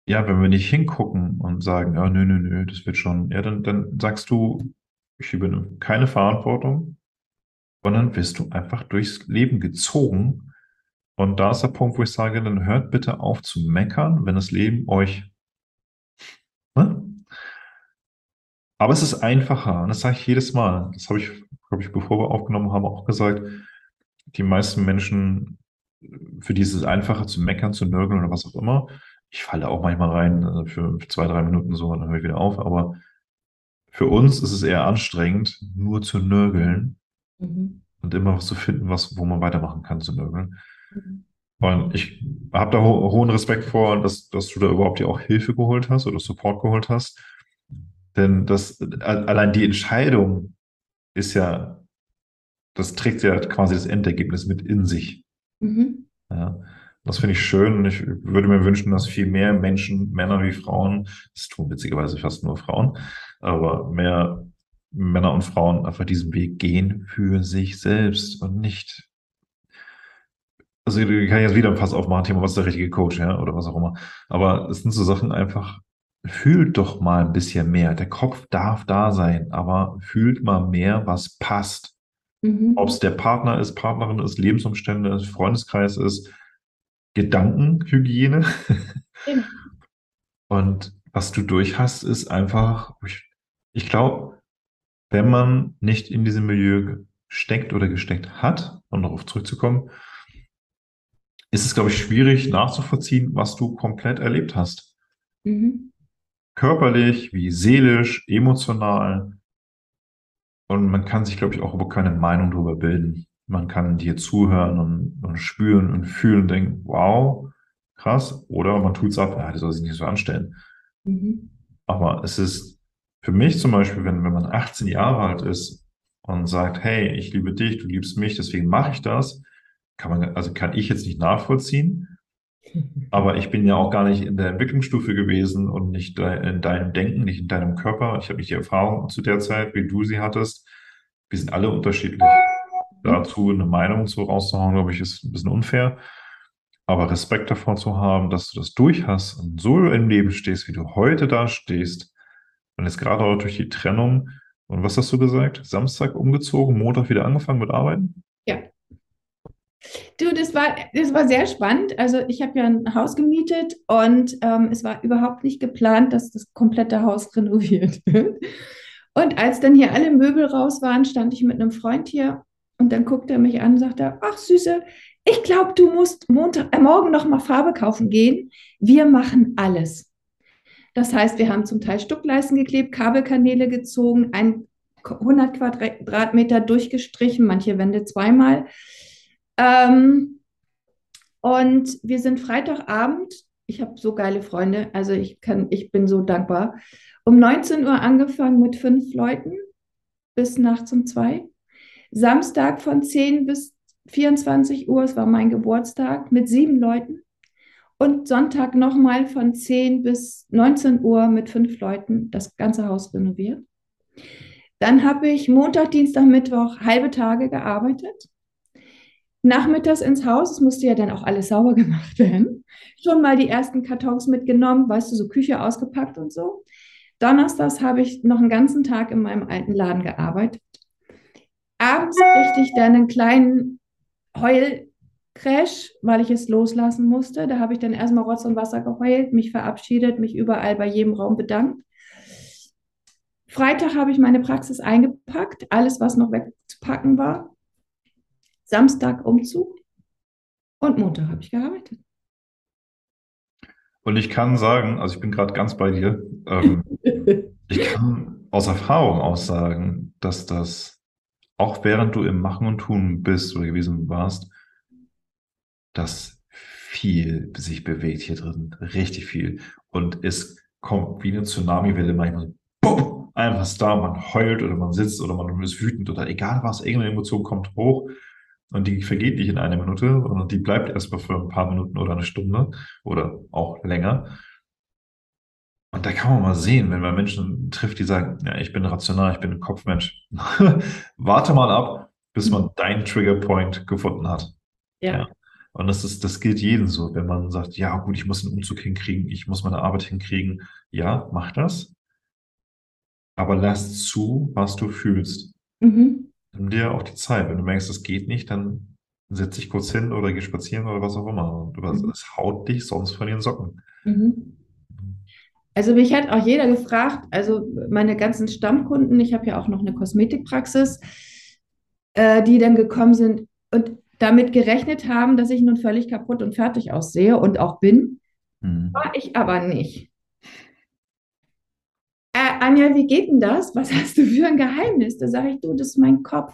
[SPEAKER 2] ja, wenn wir nicht hingucken und sagen, ja, nö, nö, nö, das wird schon, ja, dann, dann sagst du, ich übernehme keine Verantwortung, sondern wirst du einfach durchs Leben gezogen. Und da ist der Punkt, wo ich sage, dann hört bitte auf zu meckern, wenn das Leben euch, ne? Aber es ist einfacher, und das sage ich jedes Mal. Das habe ich, glaube ich, bevor wir aufgenommen haben, auch gesagt. Die meisten Menschen, für die ist es einfacher zu meckern, zu nörgeln oder was auch immer ich falle auch manchmal rein, also für zwei, drei Minuten so, dann höre ich wieder auf. Aber für uns ist es eher anstrengend, nur zu nörgeln mhm. und immer was zu finden, was, wo man weitermachen kann zu nörgeln. Mhm. Und ich habe da ho hohen Respekt vor, dass, dass du da überhaupt dir auch Hilfe geholt hast oder Support geholt hast. Denn das, allein die Entscheidung ist ja, das trägt ja quasi das Endergebnis mit in sich. Mhm. Ja. Das finde ich schön und ich würde mir wünschen, dass viel mehr Menschen, Männer wie Frauen, das tun witzigerweise fast nur Frauen, aber mehr Männer und Frauen einfach diesen Weg gehen für sich selbst und nicht. Also ich kann jetzt wieder ein Fass aufmachen, Thema, was ist der richtige Coach, ja, oder was auch immer. Aber es sind so Sachen einfach, fühlt doch mal ein bisschen mehr. Der Kopf darf da sein, aber fühlt mal mehr, was passt. Mhm. Ob es der Partner ist, Partnerin ist, Lebensumstände ist, Freundeskreis ist, Gedankenhygiene. Genau. Und was du durch hast, ist einfach, ich, ich glaube, wenn man nicht in diesem Milieu steckt oder gesteckt hat, um darauf zurückzukommen, ist es, glaube ich, schwierig nachzuvollziehen, was du komplett erlebt hast. Mhm. Körperlich, wie seelisch, emotional. Und man kann sich, glaube ich, auch über keine Meinung darüber bilden. man kann dir zuhören und, und spüren und fühlen und denken, wow, krass. Oder man tut es ab, ja, die soll sich nicht so anstellen. Mhm. Aber es ist für mich zum Beispiel, wenn, wenn man 18 Jahre alt ist und sagt, hey, ich liebe dich, du liebst mich, deswegen mache ich das, kann man, also kann ich jetzt nicht nachvollziehen. Aber ich bin ja auch gar nicht in der Entwicklungsstufe gewesen und nicht in deinem Denken, nicht in deinem Körper. Ich habe nicht die Erfahrung zu der Zeit, wie du sie hattest. Wir sind alle unterschiedlich. Dazu eine Meinung zu rauszuhauen, glaube ich, ist ein bisschen unfair. Aber Respekt davor zu haben, dass du das durch hast und so im Leben stehst, wie du heute da stehst. Und jetzt gerade auch durch die Trennung. Und was hast du gesagt? Samstag umgezogen, Montag wieder angefangen mit Arbeiten?
[SPEAKER 1] Ja, Du, das war, das war sehr spannend. Also ich habe ja ein Haus gemietet und ähm, es war überhaupt nicht geplant, dass das komplette Haus renoviert wird. Und als dann hier alle Möbel raus waren, stand ich mit einem Freund hier und dann guckte er mich an und sagte, ach Süße, ich glaube, du musst Montag, äh, morgen noch mal Farbe kaufen gehen. Wir machen alles. Das heißt, wir haben zum Teil Stuckleisten geklebt, Kabelkanäle gezogen, ein 100 Quadratmeter durchgestrichen, manche Wände zweimal. Ähm, und wir sind Freitagabend, ich habe so geile Freunde, also ich kann, ich bin so dankbar, um 19 Uhr angefangen mit fünf Leuten bis nachts um zwei. Samstag von 10 bis 24 Uhr, es war mein Geburtstag, mit sieben Leuten. Und Sonntag nochmal von 10 bis 19 Uhr mit fünf Leuten das ganze Haus renoviert. Dann habe ich Montag, Dienstag, Mittwoch halbe Tage gearbeitet nachmittags ins Haus. Es musste ja dann auch alles sauber gemacht werden. Schon mal die ersten Kartons mitgenommen, weißt du, so Küche ausgepackt und so. Donnerstags habe ich noch einen ganzen Tag in meinem alten Laden gearbeitet. Abends kriegte ich dann einen kleinen Heulcrash, weil ich es loslassen musste. Da habe ich dann erstmal Rotz und Wasser geheult, mich verabschiedet, mich überall bei jedem Raum bedankt. Freitag habe ich meine Praxis eingepackt, alles, was noch wegzupacken war. Samstag Umzug und Montag habe ich gearbeitet.
[SPEAKER 2] Und ich kann sagen, also ich bin gerade ganz bei dir, ähm, ich kann aus Erfahrung auch sagen, dass das, auch während du im Machen und Tun bist oder gewesen warst, dass viel sich bewegt hier drin, richtig viel. Und es kommt wie eine Tsunamiwelle manchmal, boom, einfach da, man heult oder man sitzt oder man ist wütend oder egal was, irgendeine Emotion kommt hoch und die vergeht nicht in einer Minute, sondern die bleibt erstmal für ein paar Minuten oder eine Stunde oder auch länger. Und da kann man mal sehen, wenn man Menschen trifft, die sagen, ja, ich bin rational, ich bin ein Kopfmensch. Warte mal ab, bis man deinen Triggerpoint gefunden hat. Ja. ja. Und das ist, das gilt jedem so, wenn man sagt, ja, gut, ich muss einen Umzug hinkriegen, ich muss meine Arbeit hinkriegen. Ja, mach das. Aber lass zu, was du fühlst. Mhm. Nimm dir auch die Zeit. Wenn du merkst, es geht nicht, dann setz dich kurz hin oder geh spazieren oder was auch immer. Mhm. es haut dich sonst von den Socken. Mhm.
[SPEAKER 1] Also mich hat auch jeder gefragt, also meine ganzen Stammkunden, ich habe ja auch noch eine Kosmetikpraxis, äh, die dann gekommen sind und damit gerechnet haben, dass ich nun völlig kaputt und fertig aussehe und auch bin. Mhm. War ich aber nicht Anja, wie geht denn das? Was hast du für ein Geheimnis? Da sage ich, du, das ist mein Kopf,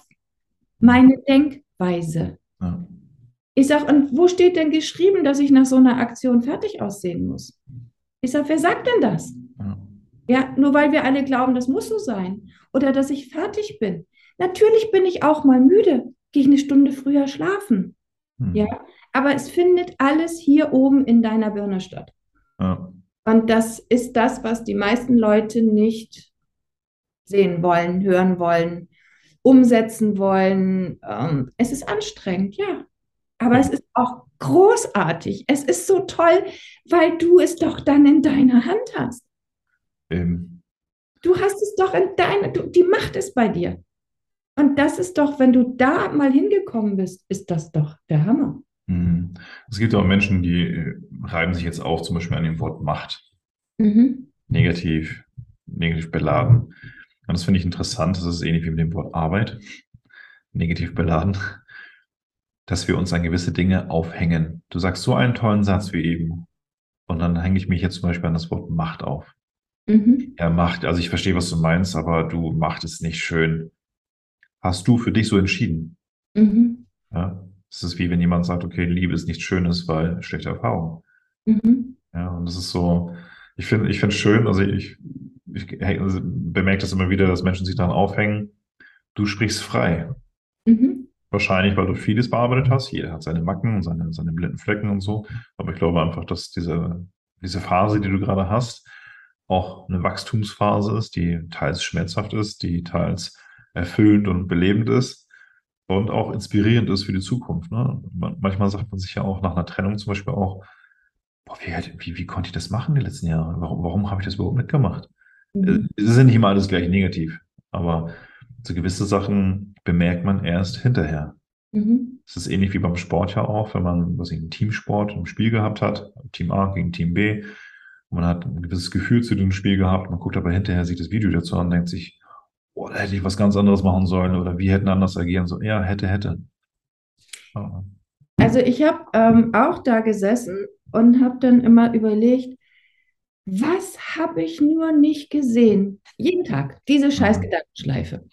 [SPEAKER 1] meine Denkweise. Ja. Ich sage, und wo steht denn geschrieben, dass ich nach so einer Aktion fertig aussehen muss? Ich sage, wer sagt denn das? Ja. ja, nur weil wir alle glauben, das muss so sein. Oder dass ich fertig bin. Natürlich bin ich auch mal müde, gehe ich eine Stunde früher schlafen. Hm. Ja, aber es findet alles hier oben in deiner Birne statt. Ja. Und das ist das, was die meisten Leute nicht sehen wollen, hören wollen, umsetzen wollen. Ähm, es ist anstrengend, ja. Aber es ist auch großartig. Es ist so toll, weil du es doch dann in deiner Hand hast. Ähm. Du hast es doch in deiner, du, die Macht ist bei dir. Und das ist doch, wenn du da mal hingekommen bist, ist das doch der Hammer.
[SPEAKER 2] Mhm. Es gibt auch Menschen, die äh, reiben sich jetzt auch zum Beispiel an dem Wort Macht. Mhm. Negativ, negativ beladen. Und das finde ich interessant. Das ist ähnlich wie mit dem Wort Arbeit. Negativ beladen. Dass wir uns an gewisse Dinge aufhängen. Du sagst so einen tollen Satz wie eben. Und dann hänge ich mich jetzt zum Beispiel an das Wort Macht auf. Mhm. Ja, Macht, also ich verstehe, was du meinst, aber du Macht es nicht schön. Hast du für dich so entschieden? Mhm. Ja, es ist wie wenn jemand sagt, okay, Liebe ist nichts Schönes, weil schlechte Erfahrung. Mhm. Ja, und das ist so, ich finde, ich finde es schön, also ich, ich also bemerke das immer wieder, dass Menschen sich daran aufhängen, du sprichst frei. Mhm. Wahrscheinlich, weil du vieles bearbeitet hast. Jeder hat seine Macken und seine, seine blinden Flecken und so. Aber ich glaube einfach, dass diese, diese Phase, die du gerade hast, auch eine Wachstumsphase ist, die teils schmerzhaft ist, die teils erfüllend und belebend ist und auch inspirierend ist für die Zukunft. Ne? Manchmal sagt man sich ja auch nach einer Trennung zum Beispiel auch, boah, wie, wie, wie konnte ich das machen die letzten Jahre? Warum, warum habe ich das überhaupt mitgemacht? Mhm. Es ist ja nicht immer alles gleich negativ, aber so gewisse Sachen bemerkt man erst hinterher. Mhm. Es ist ähnlich wie beim Sport ja auch, wenn man was ich, einen Teamsport im Spiel gehabt hat, Team A gegen Team B, und man hat ein gewisses Gefühl zu dem Spiel gehabt, man guckt aber hinterher, sieht das Video dazu an und denkt sich, oh, da hätte ich was ganz anderes machen sollen oder wie hätten anders agieren sollen. Ja, hätte, hätte.
[SPEAKER 1] Also ich habe ähm, auch da gesessen und habe dann immer überlegt, was habe ich nur nicht gesehen? Jeden Tag, diese scheiß mhm. Gedankenschleife.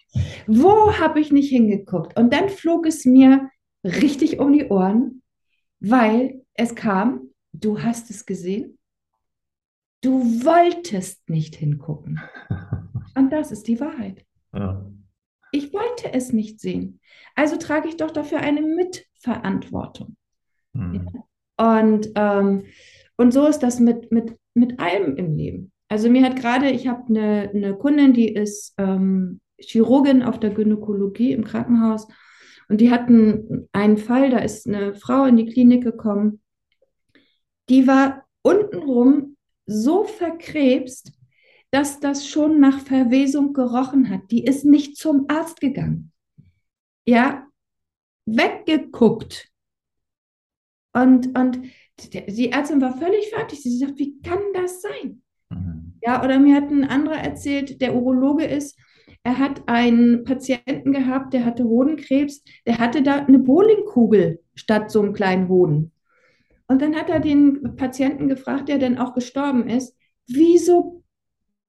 [SPEAKER 1] Wo habe ich nicht hingeguckt? Und dann flog es mir richtig um die Ohren, weil es kam, du hast es gesehen, du wolltest nicht hingucken. Und das ist die Wahrheit. Ja. Ich wollte es nicht sehen. Also trage ich doch dafür eine Mitverantwortung. Mhm. Ja. Und, ähm, und so ist das mit, mit mit allem im Leben. Also mir hat gerade, ich habe eine, eine Kundin, die ist ähm, Chirurgin auf der Gynäkologie im Krankenhaus und die hatten einen Fall, da ist eine Frau in die Klinik gekommen, die war untenrum so verkrebst, dass das schon nach Verwesung gerochen hat. Die ist nicht zum Arzt gegangen. Ja, weggeguckt. Und, und die Ärztin war völlig fertig. Sie sagt, wie kann das sein? Mhm. Ja, oder mir hat ein anderer erzählt, der Urologe ist, er hat einen Patienten gehabt, der hatte Hodenkrebs, der hatte da eine Bowlingkugel statt so einem kleinen Hoden. Und dann hat er den Patienten gefragt, der dann auch gestorben ist, wieso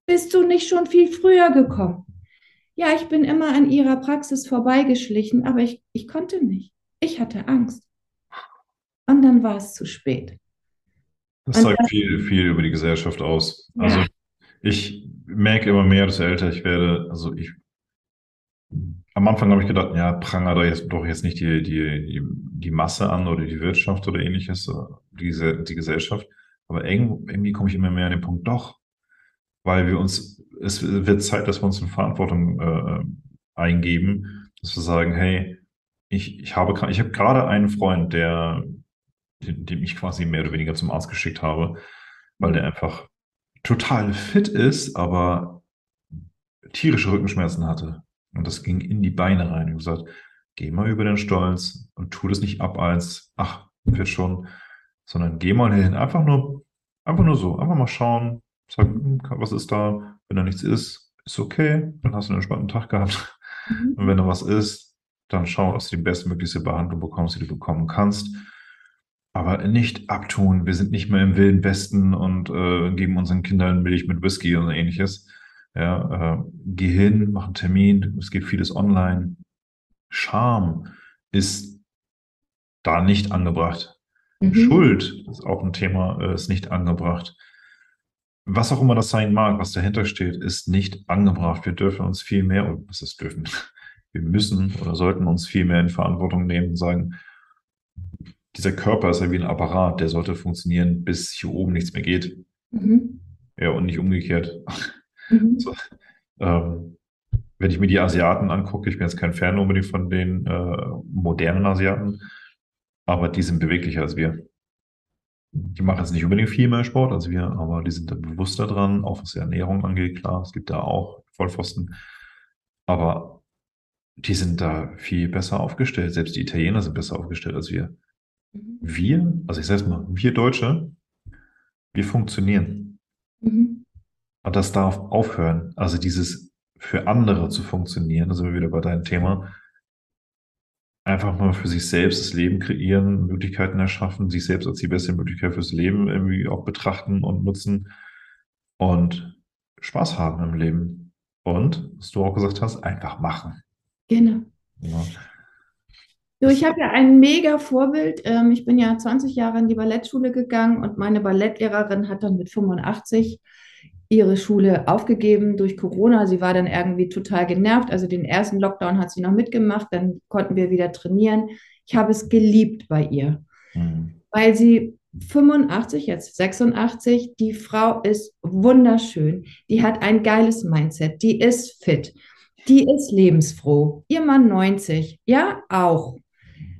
[SPEAKER 1] bist du nicht schon viel früher gekommen? Ja, ich bin immer an ihrer Praxis vorbeigeschlichen, aber ich, ich konnte nicht. Ich hatte Angst und dann war es zu spät.
[SPEAKER 2] Das zeigt dann, viel, viel über die Gesellschaft aus. Ja. Also ich merke immer mehr, dass älter ich werde. Also ich am Anfang habe ich gedacht, ja, pranger da jetzt doch jetzt nicht die, die, die, die Masse an oder die Wirtschaft oder ähnliches, diese, die Gesellschaft. Aber irgendwie komme ich immer mehr an den Punkt, doch, weil wir uns, es wird Zeit, dass wir uns in Verantwortung äh, eingeben, dass wir sagen, hey, ich, ich habe, ich habe gerade einen Freund, der dem ich quasi mehr oder weniger zum Arzt geschickt habe, weil der einfach total fit ist, aber tierische Rückenschmerzen hatte. Und das ging in die Beine rein. Ich habe gesagt, geh mal über den Stolz und tu das nicht ab als, ach, wird schon, sondern geh mal hin. Einfach nur, einfach nur so, einfach mal schauen, sag, hm, was ist da? Wenn da nichts ist, ist okay, dann hast du einen entspannten Tag gehabt. Mhm. Und wenn da was ist, dann schau, dass du die bestmögliche Behandlung bekommst, die du bekommen kannst aber nicht abtun. Wir sind nicht mehr im Wilden Westen und äh, geben unseren Kindern Milch mit Whisky und ähnliches. Ja, äh, geh hin, mach einen Termin. Es geht vieles online. Scham ist da nicht angebracht. Mhm. Schuld ist auch ein Thema, äh, ist nicht angebracht. Was auch immer das sein mag, was dahinter steht, ist nicht angebracht. Wir dürfen uns viel mehr, oder was ist dürfen? Wir müssen oder sollten uns viel mehr in Verantwortung nehmen und sagen, dieser Körper ist ja wie ein Apparat, der sollte funktionieren, bis hier oben nichts mehr geht. Mhm. Ja, und nicht umgekehrt. Mhm. So, ähm, wenn ich mir die Asiaten angucke, ich bin jetzt kein Fan unbedingt von den äh, modernen Asiaten, aber die sind beweglicher als wir. Die machen jetzt nicht unbedingt viel mehr Sport als wir, aber die sind da bewusster dran, auch was die Ernährung angeht, klar, es gibt da auch Vollpfosten. Aber die sind da viel besser aufgestellt. Selbst die Italiener sind besser aufgestellt als wir wir, also ich sage mal, wir Deutsche, wir funktionieren. Mhm. Und das darf aufhören. Also dieses für andere zu funktionieren, da sind wir wieder bei deinem Thema, einfach mal für sich selbst das Leben kreieren, Möglichkeiten erschaffen, sich selbst als die beste Möglichkeit fürs Leben irgendwie auch betrachten und nutzen und Spaß haben im Leben. Und, was du auch gesagt hast, einfach machen.
[SPEAKER 1] Genau. Ja. Du, ich habe ja ein mega Vorbild. Ähm, ich bin ja 20 Jahre in die Ballettschule gegangen und meine Ballettlehrerin hat dann mit 85 ihre Schule aufgegeben durch Corona. Sie war dann irgendwie total genervt. Also den ersten Lockdown hat sie noch mitgemacht, dann konnten wir wieder trainieren. Ich habe es geliebt bei ihr, mhm. weil sie 85, jetzt 86, die Frau ist wunderschön. Die hat ein geiles Mindset. Die ist fit. Die ist lebensfroh. Ihr Mann 90, ja, auch.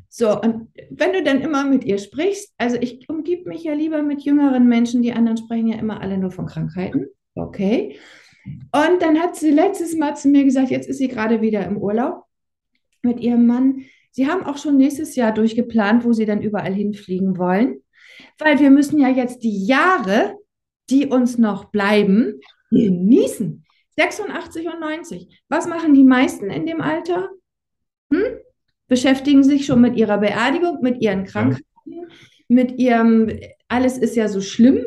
[SPEAKER 1] So, und wenn du dann immer mit ihr sprichst, also ich umgib mich ja lieber mit jüngeren Menschen, die anderen sprechen ja immer alle nur von Krankheiten. Okay. Und dann hat sie letztes Mal zu mir gesagt, jetzt ist sie gerade wieder im Urlaub mit ihrem Mann. Sie haben auch schon nächstes Jahr durchgeplant, wo sie dann überall hinfliegen wollen, weil wir müssen ja jetzt die Jahre, die uns noch bleiben, genießen. 86 und 90. Was machen die meisten in dem Alter? Hm? beschäftigen sich schon mit ihrer Beerdigung, mit ihren Krankheiten, mit ihrem, alles ist ja so schlimm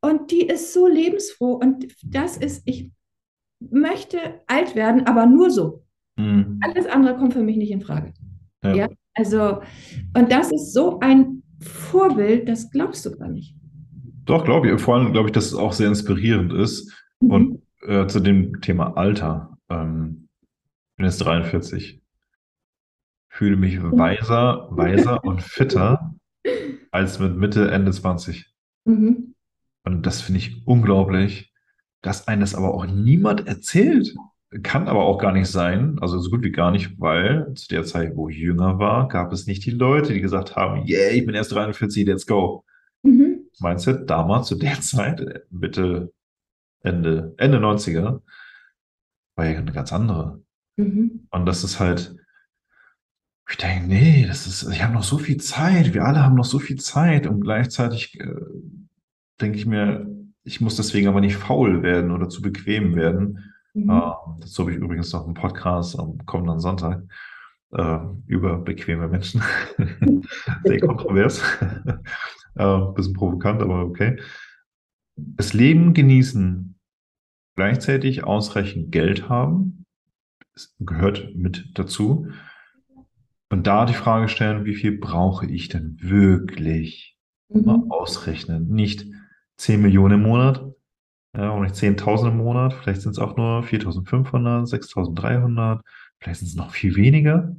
[SPEAKER 1] und die ist so lebensfroh und das ist, ich möchte alt werden, aber nur so. Mhm. Alles andere kommt für mich nicht in Frage. Ja. ja. Also, und das ist so ein Vorbild, das glaubst du gar nicht.
[SPEAKER 2] Doch, glaube ich. Vor allem glaube ich, dass es auch sehr inspirierend ist. Mhm. Und äh, zu dem Thema Alter. Ähm, ich bin jetzt 43 fühle mich weiser, weiser und fitter als mit Mitte, Ende 20. Mhm. Und das finde ich unglaublich, dass eines aber auch niemand erzählt. Kann aber auch gar nicht sein, also so gut wie gar nicht, weil zu der Zeit, wo ich jünger war, gab es nicht die Leute, die gesagt haben, yeah, ich bin erst 43, let's go. Mhm. Mindset damals zu der Zeit, Mitte, Ende, Ende 90er, war ja eine ganz andere. Mhm. Und das ist halt, ich denke, nee, das ist, ich habe noch so viel Zeit, wir alle haben noch so viel Zeit und gleichzeitig äh, denke ich mir, ich muss deswegen aber nicht faul werden oder zu bequem werden. Mhm. Äh, dazu habe ich übrigens noch einen Podcast am kommenden Sonntag äh, über bequeme Menschen. Sehr kontrovers. äh, bisschen provokant, aber okay. Das Leben genießen, gleichzeitig ausreichend Geld haben, gehört mit dazu und da die Frage stellen, wie viel brauche ich denn wirklich? Mhm. Mal ausrechnen. Nicht 10 Millionen im Monat, ja, und nicht 10.000 im Monat, vielleicht sind es auch nur 4.500, 6.300, vielleicht sind es noch viel weniger.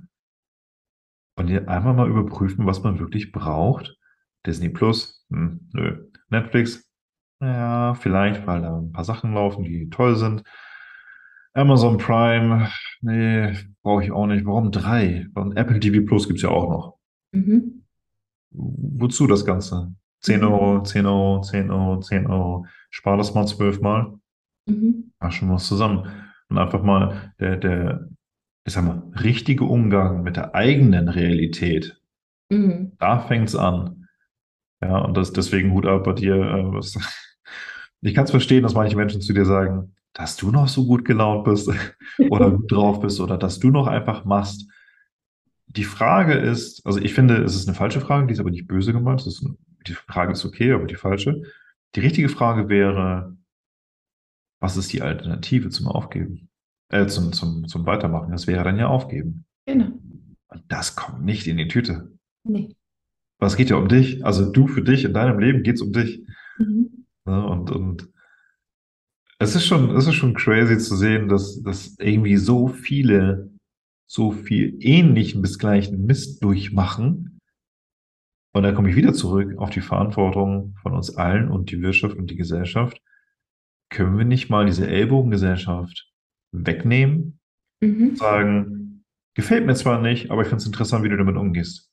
[SPEAKER 2] Und hier einmal mal überprüfen, was man wirklich braucht. Disney Plus, hm, nö. Netflix, ja, vielleicht, weil da ein paar Sachen laufen, die toll sind. Amazon Prime, nee, brauche ich auch nicht. Warum drei? Und Apple TV Plus gibt es ja auch noch. Mhm. Wozu das Ganze? 10 mhm. Euro, 10 Euro, 10 Euro, 10 Euro. Spar das mal zwölfmal. Mhm. Ach, schon was zusammen. Und einfach mal der, der, ich sag mal, richtige Umgang mit der eigenen Realität. Mhm. Da fängt es an. Ja, und das deswegen Hut ab bei dir. Äh, was, ich kann es verstehen, dass manche Menschen zu dir sagen, dass du noch so gut gelaunt bist oder gut drauf bist oder dass du noch einfach machst. Die Frage ist, also ich finde, es ist eine falsche Frage, die ist aber nicht böse gemeint. Ist, die Frage ist okay, aber die falsche. Die richtige Frage wäre, was ist die Alternative zum Aufgeben? Äh, zum, zum, zum Weitermachen. Das wäre dann ja Aufgeben. Genau. Und das kommt nicht in die Tüte. Nee. Was geht ja um dich? Also du für dich, in deinem Leben geht es um dich. Mhm. Ja, ne, und, und es ist schon, es ist schon crazy zu sehen, dass, dass irgendwie so viele so viel ähnlichen bis gleichen Mist durchmachen. Und da komme ich wieder zurück auf die Verantwortung von uns allen und die Wirtschaft und die Gesellschaft. Können wir nicht mal diese Ellbogengesellschaft wegnehmen mhm. und sagen, gefällt mir zwar nicht, aber ich finde es interessant, wie du damit umgehst.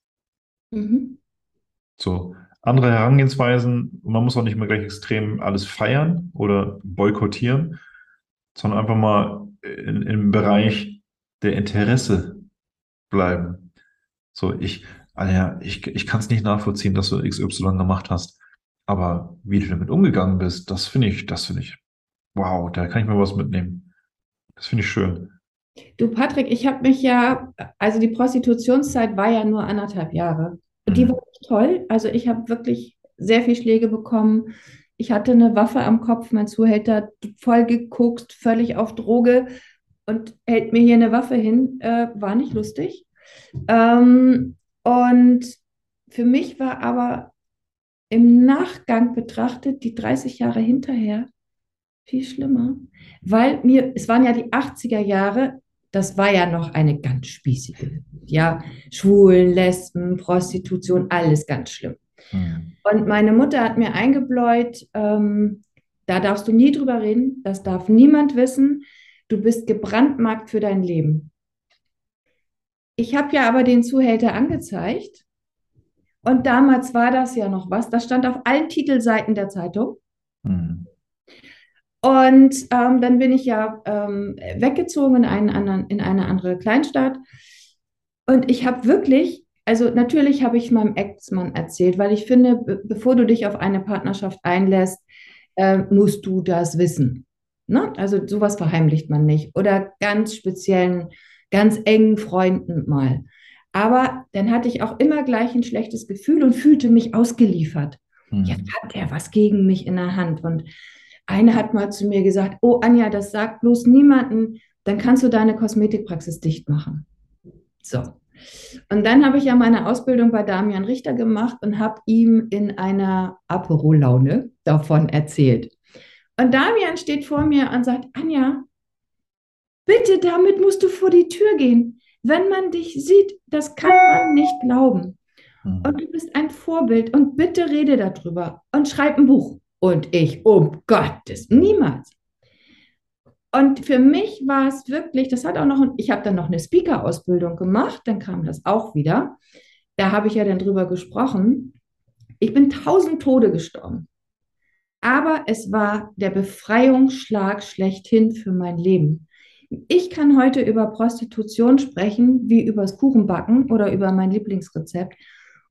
[SPEAKER 2] Mhm. So, andere Herangehensweisen. Man muss auch nicht mehr gleich extrem alles feiern oder boykottieren, sondern einfach mal in, im Bereich der Interesse bleiben. So, ich, also ich, ich kann es nicht nachvollziehen, dass du XY gemacht hast. Aber wie du damit umgegangen bist, das finde ich, das finde ich, wow, da kann ich mir was mitnehmen. Das finde ich schön.
[SPEAKER 1] Du, Patrick, ich habe mich ja, also die Prostitutionszeit war ja nur anderthalb Jahre. Die mhm. war toll. Also ich habe wirklich sehr viel Schläge bekommen. Ich hatte eine Waffe am Kopf, mein Zuhälter voll geguckt, völlig auf Droge und hält mir hier eine Waffe hin. Äh, war nicht lustig. Ähm, und für mich war aber im Nachgang betrachtet, die 30 Jahre hinterher, viel schlimmer, weil mir, es waren ja die 80er Jahre, das war ja noch eine ganz spießige, ja, Schwulen, Lesben, Prostitution, alles ganz schlimm. Mhm. Und meine Mutter hat mir eingebläut, ähm, da darfst du nie drüber reden, das darf niemand wissen, du bist gebrandmarkt für dein Leben. Ich habe ja aber den Zuhälter angezeigt und damals war das ja noch was, das stand auf allen Titelseiten der Zeitung. Mhm. Und ähm, dann bin ich ja ähm, weggezogen in, einen anderen, in eine andere Kleinstadt. Und ich habe wirklich, also natürlich habe ich meinem Ex-Mann erzählt, weil ich finde, be bevor du dich auf eine Partnerschaft einlässt, äh, musst du das wissen. Ne? Also sowas verheimlicht man nicht. Oder ganz speziellen, ganz engen Freunden mal. Aber dann hatte ich auch immer gleich ein schlechtes Gefühl und fühlte mich ausgeliefert. Hm. Jetzt hat er was gegen mich in der Hand. Und eine hat mal zu mir gesagt, oh Anja, das sagt bloß niemanden, dann kannst du deine Kosmetikpraxis dicht machen. So. Und dann habe ich ja meine Ausbildung bei Damian Richter gemacht und habe ihm in einer Apero-Laune davon erzählt. Und Damian steht vor mir und sagt, Anja, bitte damit musst du vor die Tür gehen. Wenn man dich sieht, das kann man nicht glauben. Hm. Und du bist ein Vorbild und bitte rede darüber und schreib ein Buch. Und ich, um Gottes, niemals. Und für mich war es wirklich, das hat auch noch, ich habe dann noch eine Speaker-Ausbildung gemacht, dann kam das auch wieder. Da habe ich ja dann drüber gesprochen. Ich bin tausend Tode gestorben. Aber es war der Befreiungsschlag schlechthin für mein Leben. Ich kann heute über Prostitution sprechen, wie übers Kuchenbacken oder über mein Lieblingsrezept.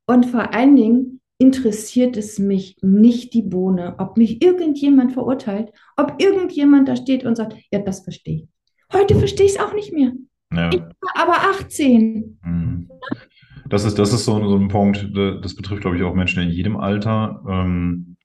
[SPEAKER 1] Und vor allen Dingen interessiert es mich nicht die Bohne, ob mich irgendjemand verurteilt, ob irgendjemand da steht und sagt, ja, das verstehe ich. Heute verstehe ich es auch nicht mehr. Ja. Ich war aber 18.
[SPEAKER 2] Mhm. Das ist, das ist so, so ein Punkt, das betrifft, glaube ich, auch Menschen in jedem Alter. Ähm,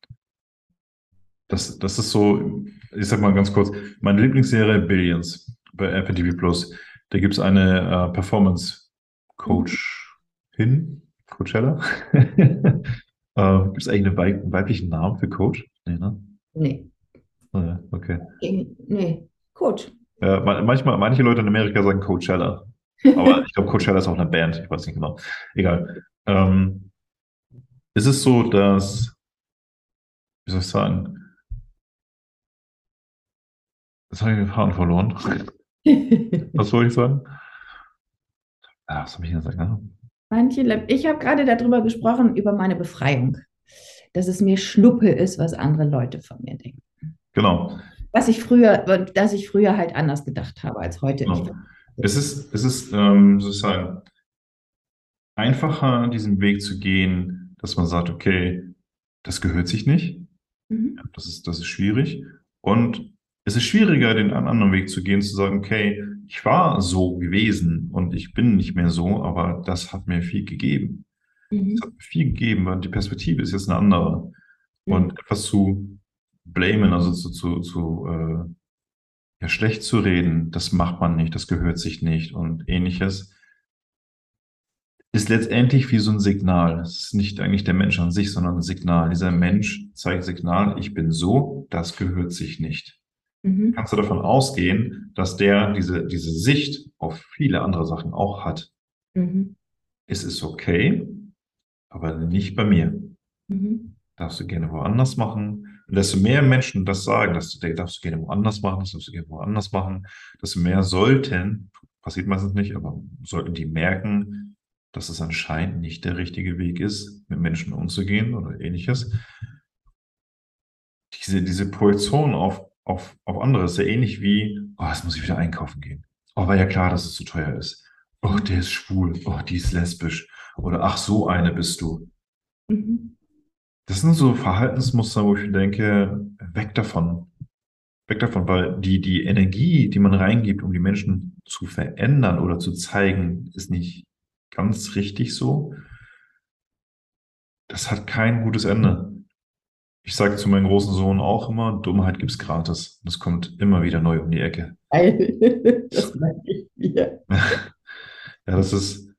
[SPEAKER 2] das, das ist so, ich sag mal ganz kurz, meine Lieblingsserie Billions bei Apple TV Plus. Da gibt es eine äh, Performance Coach hin, Coachella. äh, Gibt es eigentlich einen weib weiblichen Namen für Coach?
[SPEAKER 1] Nee, ne? Nee.
[SPEAKER 2] Ja, okay.
[SPEAKER 1] Nee, Coach.
[SPEAKER 2] Ja, manchmal, manche Leute in Amerika sagen Coachella. Aber ich glaube, Coachella ist auch eine Band. Ich weiß nicht genau. Egal. Ähm, ist es so, dass, wie soll ich sagen, Jetzt habe ich den Faden verloren. Was soll ich sagen?
[SPEAKER 1] Ah, was habe ich gesagt? Ne? Manche, ich habe gerade darüber gesprochen, über meine Befreiung. Dass es mir Schnuppe ist, was andere Leute von mir denken.
[SPEAKER 2] Genau.
[SPEAKER 1] Was ich früher, dass ich früher halt anders gedacht habe als heute.
[SPEAKER 2] Genau. Es ist, es ist ähm, sozusagen einfacher, diesen Weg zu gehen, dass man sagt, okay, das gehört sich nicht. Mhm. Das ist, das ist schwierig. Und es ist schwieriger, den anderen Weg zu gehen, zu sagen, okay, ich war so gewesen und ich bin nicht mehr so, aber das hat mir viel gegeben. Mhm. Es hat mir viel gegeben, weil die Perspektive ist jetzt eine andere. Mhm. Und etwas zu blamen, also zu, zu, zu äh, ja, schlecht zu reden, das macht man nicht, das gehört sich nicht und ähnliches, ist letztendlich wie so ein Signal. Es ist nicht eigentlich der Mensch an sich, sondern ein Signal. Dieser Mensch zeigt Signal, ich bin so, das gehört sich nicht mhm. kannst du davon ausgehen, dass der diese, diese Sicht auf viele andere Sachen auch hat. Mhm. Es ist okay, aber nicht bei mir. Mhm. Darfst du gerne woanders machen. Und desto mehr Menschen das sagen, dass du, darfst du gerne woanders machen, das darfst du gerne woanders machen, desto mehr sollten, passiert meistens nicht, aber sollten die merken, dass es anscheinend nicht der richtige Weg ist, mit Menschen umzugehen oder ähnliches. Diese, diese Projektion auf auf, auf andere. ist ja ähnlich wie, oh, jetzt muss ich wieder einkaufen gehen. Oh, war ja klar, dass es zu teuer ist. Oh, der ist schwul. Oh, die ist lesbisch. Oder ach, so eine bist du. Mhm. Das sind so Verhaltensmuster, wo ich denke, weg davon. Weg davon, weil die, die Energie, die man reingibt, um die Menschen zu verändern oder zu zeigen, ist nicht ganz richtig so. Das hat kein gutes Ende. Ich sage zu meinem großen Sohn auch immer, Dummheit gibt's gratis. Das kommt immer wieder neu um die Ecke. das merke ich mir. ja, das ist,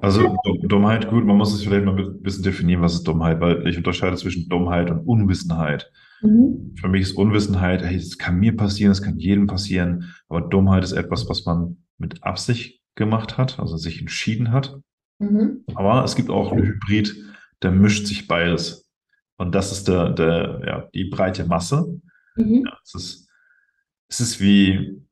[SPEAKER 2] Also Dummheit, gut, man muss es vielleicht mal ein bisschen definieren, was ist Dummheit, weil ich unterscheide zwischen Dummheit und Unwissenheit. Mhm. Für mich ist Unwissenheit, hey, das kann mir passieren, das kann jedem passieren, aber Dummheit ist etwas, was man mit Absicht gemacht hat, also sich entschieden hat. Mhm. Aber es gibt auch einen Hybrid, der mischt sich beides. Und das ist der, der, ja, die breite Masse. Mhm. Ja, es, ist, es ist wie,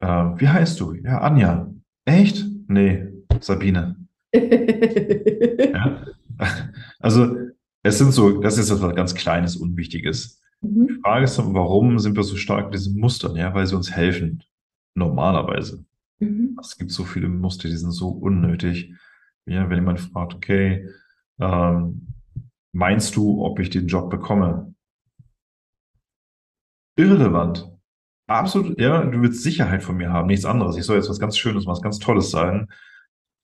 [SPEAKER 2] äh, wie heißt du? Ja, Anja. Echt? Nee, Sabine. ja? Also, es sind so, das ist etwas ganz Kleines, Unwichtiges. Mhm. Die Frage ist, warum sind wir so stark in diesen Mustern? Ja, weil sie uns helfen. Normalerweise. Mhm. Es gibt so viele Muster, die sind so unnötig. Ja, wenn jemand fragt, okay, ähm, meinst du, ob ich den Job bekomme? Irrelevant. Absolut, ja, du willst Sicherheit von mir haben, nichts anderes. Ich soll jetzt was ganz Schönes, was ganz Tolles sagen.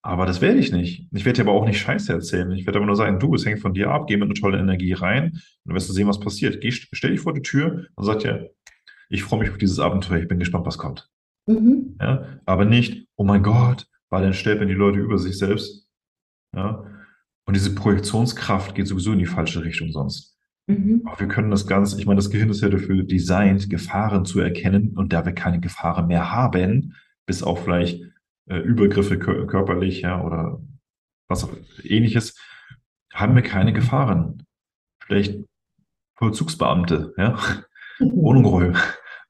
[SPEAKER 2] Aber das werde ich nicht. Ich werde dir aber auch nicht Scheiße erzählen. Ich werde aber nur sagen, du, es hängt von dir ab, geh mit einer tollen Energie rein und dann wirst du sehen, was passiert. Geh, stell dich vor die Tür und sag dir, ich freue mich auf dieses Abenteuer, ich bin gespannt, was kommt. Mhm. Ja, aber nicht, oh mein Gott, weil dann stellt man die Leute über sich selbst. Ja, und diese Projektionskraft geht sowieso in die falsche Richtung sonst. Mhm. Aber wir können das Ganze, ich meine, das Gehirn ist ja dafür designt, Gefahren zu erkennen und da wir keine Gefahren mehr haben, bis auf vielleicht äh, Übergriffe kör körperlich, ja, oder was auch ähnliches, haben wir keine Gefahren. Vielleicht Vollzugsbeamte, ja, mhm. Wohnungräume,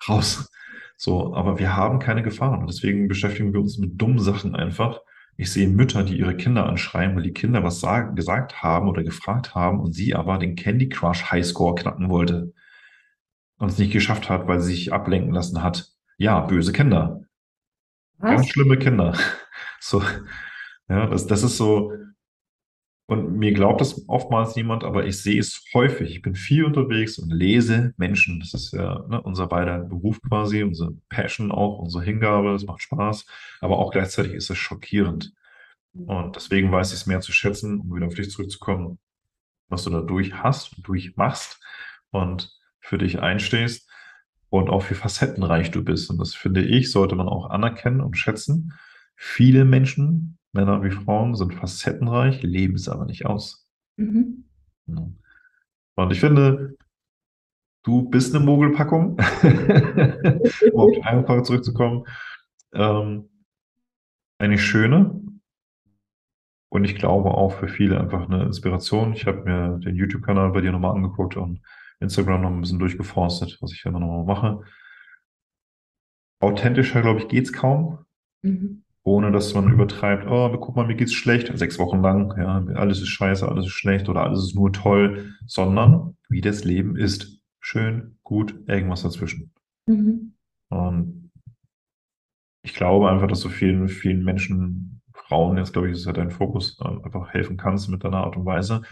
[SPEAKER 2] raus. So, aber wir haben keine Gefahren und deswegen beschäftigen wir uns mit dummen Sachen einfach. Ich sehe Mütter, die ihre Kinder anschreien, weil die Kinder was sagen, gesagt haben oder gefragt haben und sie aber den Candy Crush Highscore knacken wollte und es nicht geschafft hat, weil sie sich ablenken lassen hat. Ja, böse Kinder. Was? Ganz schlimme Kinder. So, ja, das, das ist so, und mir glaubt das oftmals niemand, aber ich sehe es häufig. Ich bin viel unterwegs und lese Menschen. Das ist ja ne, unser beider Beruf quasi, unsere Passion auch, unsere Hingabe. Es macht Spaß, aber auch gleichzeitig ist es schockierend. Und deswegen weiß ich es mehr zu schätzen, um wieder auf dich zurückzukommen, was du dadurch hast und durchmachst und für dich einstehst und auch wie facettenreich du bist. Und das finde ich, sollte man auch anerkennen und schätzen. Viele Menschen Männer wie Frauen sind facettenreich, leben es aber nicht aus. Mhm. Und ich finde, du bist eine Mogelpackung, um auf die Frage zurückzukommen. Ähm, eine schöne und ich glaube auch für viele einfach eine Inspiration. Ich habe mir den YouTube-Kanal bei dir nochmal angeguckt und Instagram noch ein bisschen durchgeforstet, was ich immer nochmal mache. Authentischer, glaube ich, geht es kaum. Mhm ohne dass man übertreibt, oh, guck mal, mir geht's schlecht, sechs Wochen lang, ja, alles ist scheiße, alles ist schlecht oder alles ist nur toll, sondern wie das Leben ist. Schön, gut, irgendwas dazwischen. Mhm. Und ich glaube einfach, dass du vielen, vielen Menschen, Frauen, jetzt glaube ich, ist ja dein Fokus, äh, einfach helfen kannst mit deiner Art und Weise,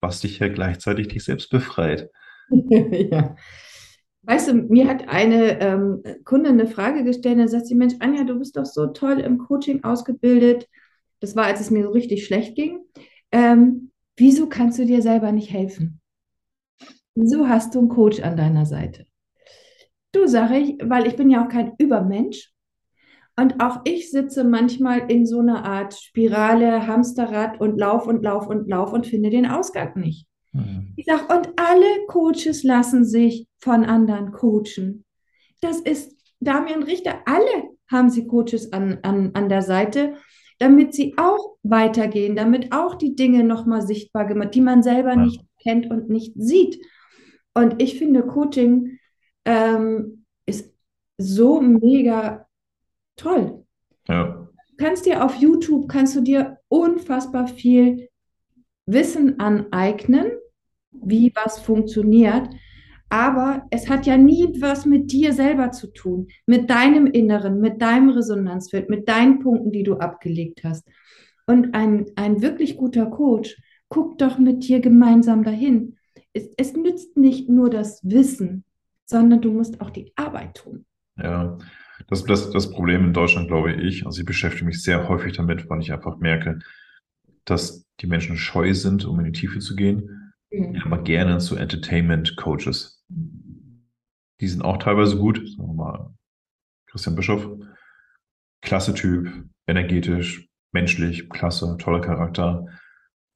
[SPEAKER 2] was dich ja gleichzeitig dich selbst befreit.
[SPEAKER 1] ja. Weißt du, mir hat eine ähm, Kundin eine Frage gestellt, da sagt sie, Mensch, Anja, du bist doch so toll im Coaching ausgebildet. Das war, als es mir so richtig schlecht ging. Ähm, wieso kannst du dir selber nicht helfen? Wieso hast du einen Coach an deiner Seite? Du, sage ich, weil ich bin ja auch kein Übermensch. Und auch ich sitze manchmal in so einer Art Spirale, Hamsterrad und lauf und lauf und lauf und finde den Ausgang nicht. Mhm. Ich sage, und alle Coaches lassen sich von anderen coachen. Das ist Damian Richter, alle haben sie Coaches an, an, an der Seite, damit sie auch weitergehen, damit auch die Dinge nochmal sichtbar gemacht, die man selber ja. nicht kennt und nicht sieht. Und ich finde, Coaching ähm, ist so mega toll. Ja. Du kannst dir auf YouTube, kannst du dir unfassbar viel Wissen aneignen, wie was funktioniert. Aber es hat ja nie was mit dir selber zu tun, mit deinem Inneren, mit deinem Resonanzfeld, mit deinen Punkten, die du abgelegt hast. Und ein, ein wirklich guter Coach guckt doch mit dir gemeinsam dahin. Es, es nützt nicht nur das Wissen, sondern du musst auch die Arbeit tun.
[SPEAKER 2] Ja, das, das, das Problem in Deutschland, glaube ich, also ich beschäftige mich sehr häufig damit, weil ich einfach merke, dass die Menschen scheu sind, um in die Tiefe zu gehen. Aber gerne zu Entertainment-Coaches. Die sind auch teilweise gut. Sagen wir mal, Christian Bischof, klasse Typ, energetisch, menschlich, klasse, toller Charakter.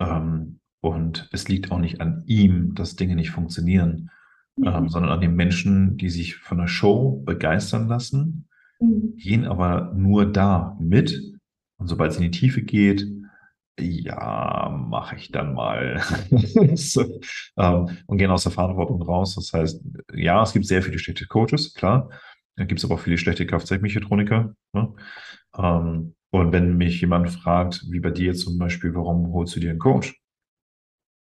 [SPEAKER 2] Ähm, und es liegt auch nicht an ihm, dass Dinge nicht funktionieren, mhm. ähm, sondern an den Menschen, die sich von der Show begeistern lassen, mhm. gehen aber nur da mit. Und sobald es in die Tiefe geht, ja, mache ich dann mal. so, ähm, und gehen aus der Verantwortung raus. Das heißt, ja, es gibt sehr viele schlechte Coaches, klar. Da gibt es aber auch viele schlechte Kfz-Mechatroniker. Ne? Ähm, und wenn mich jemand fragt, wie bei dir zum Beispiel, warum holst du dir einen Coach?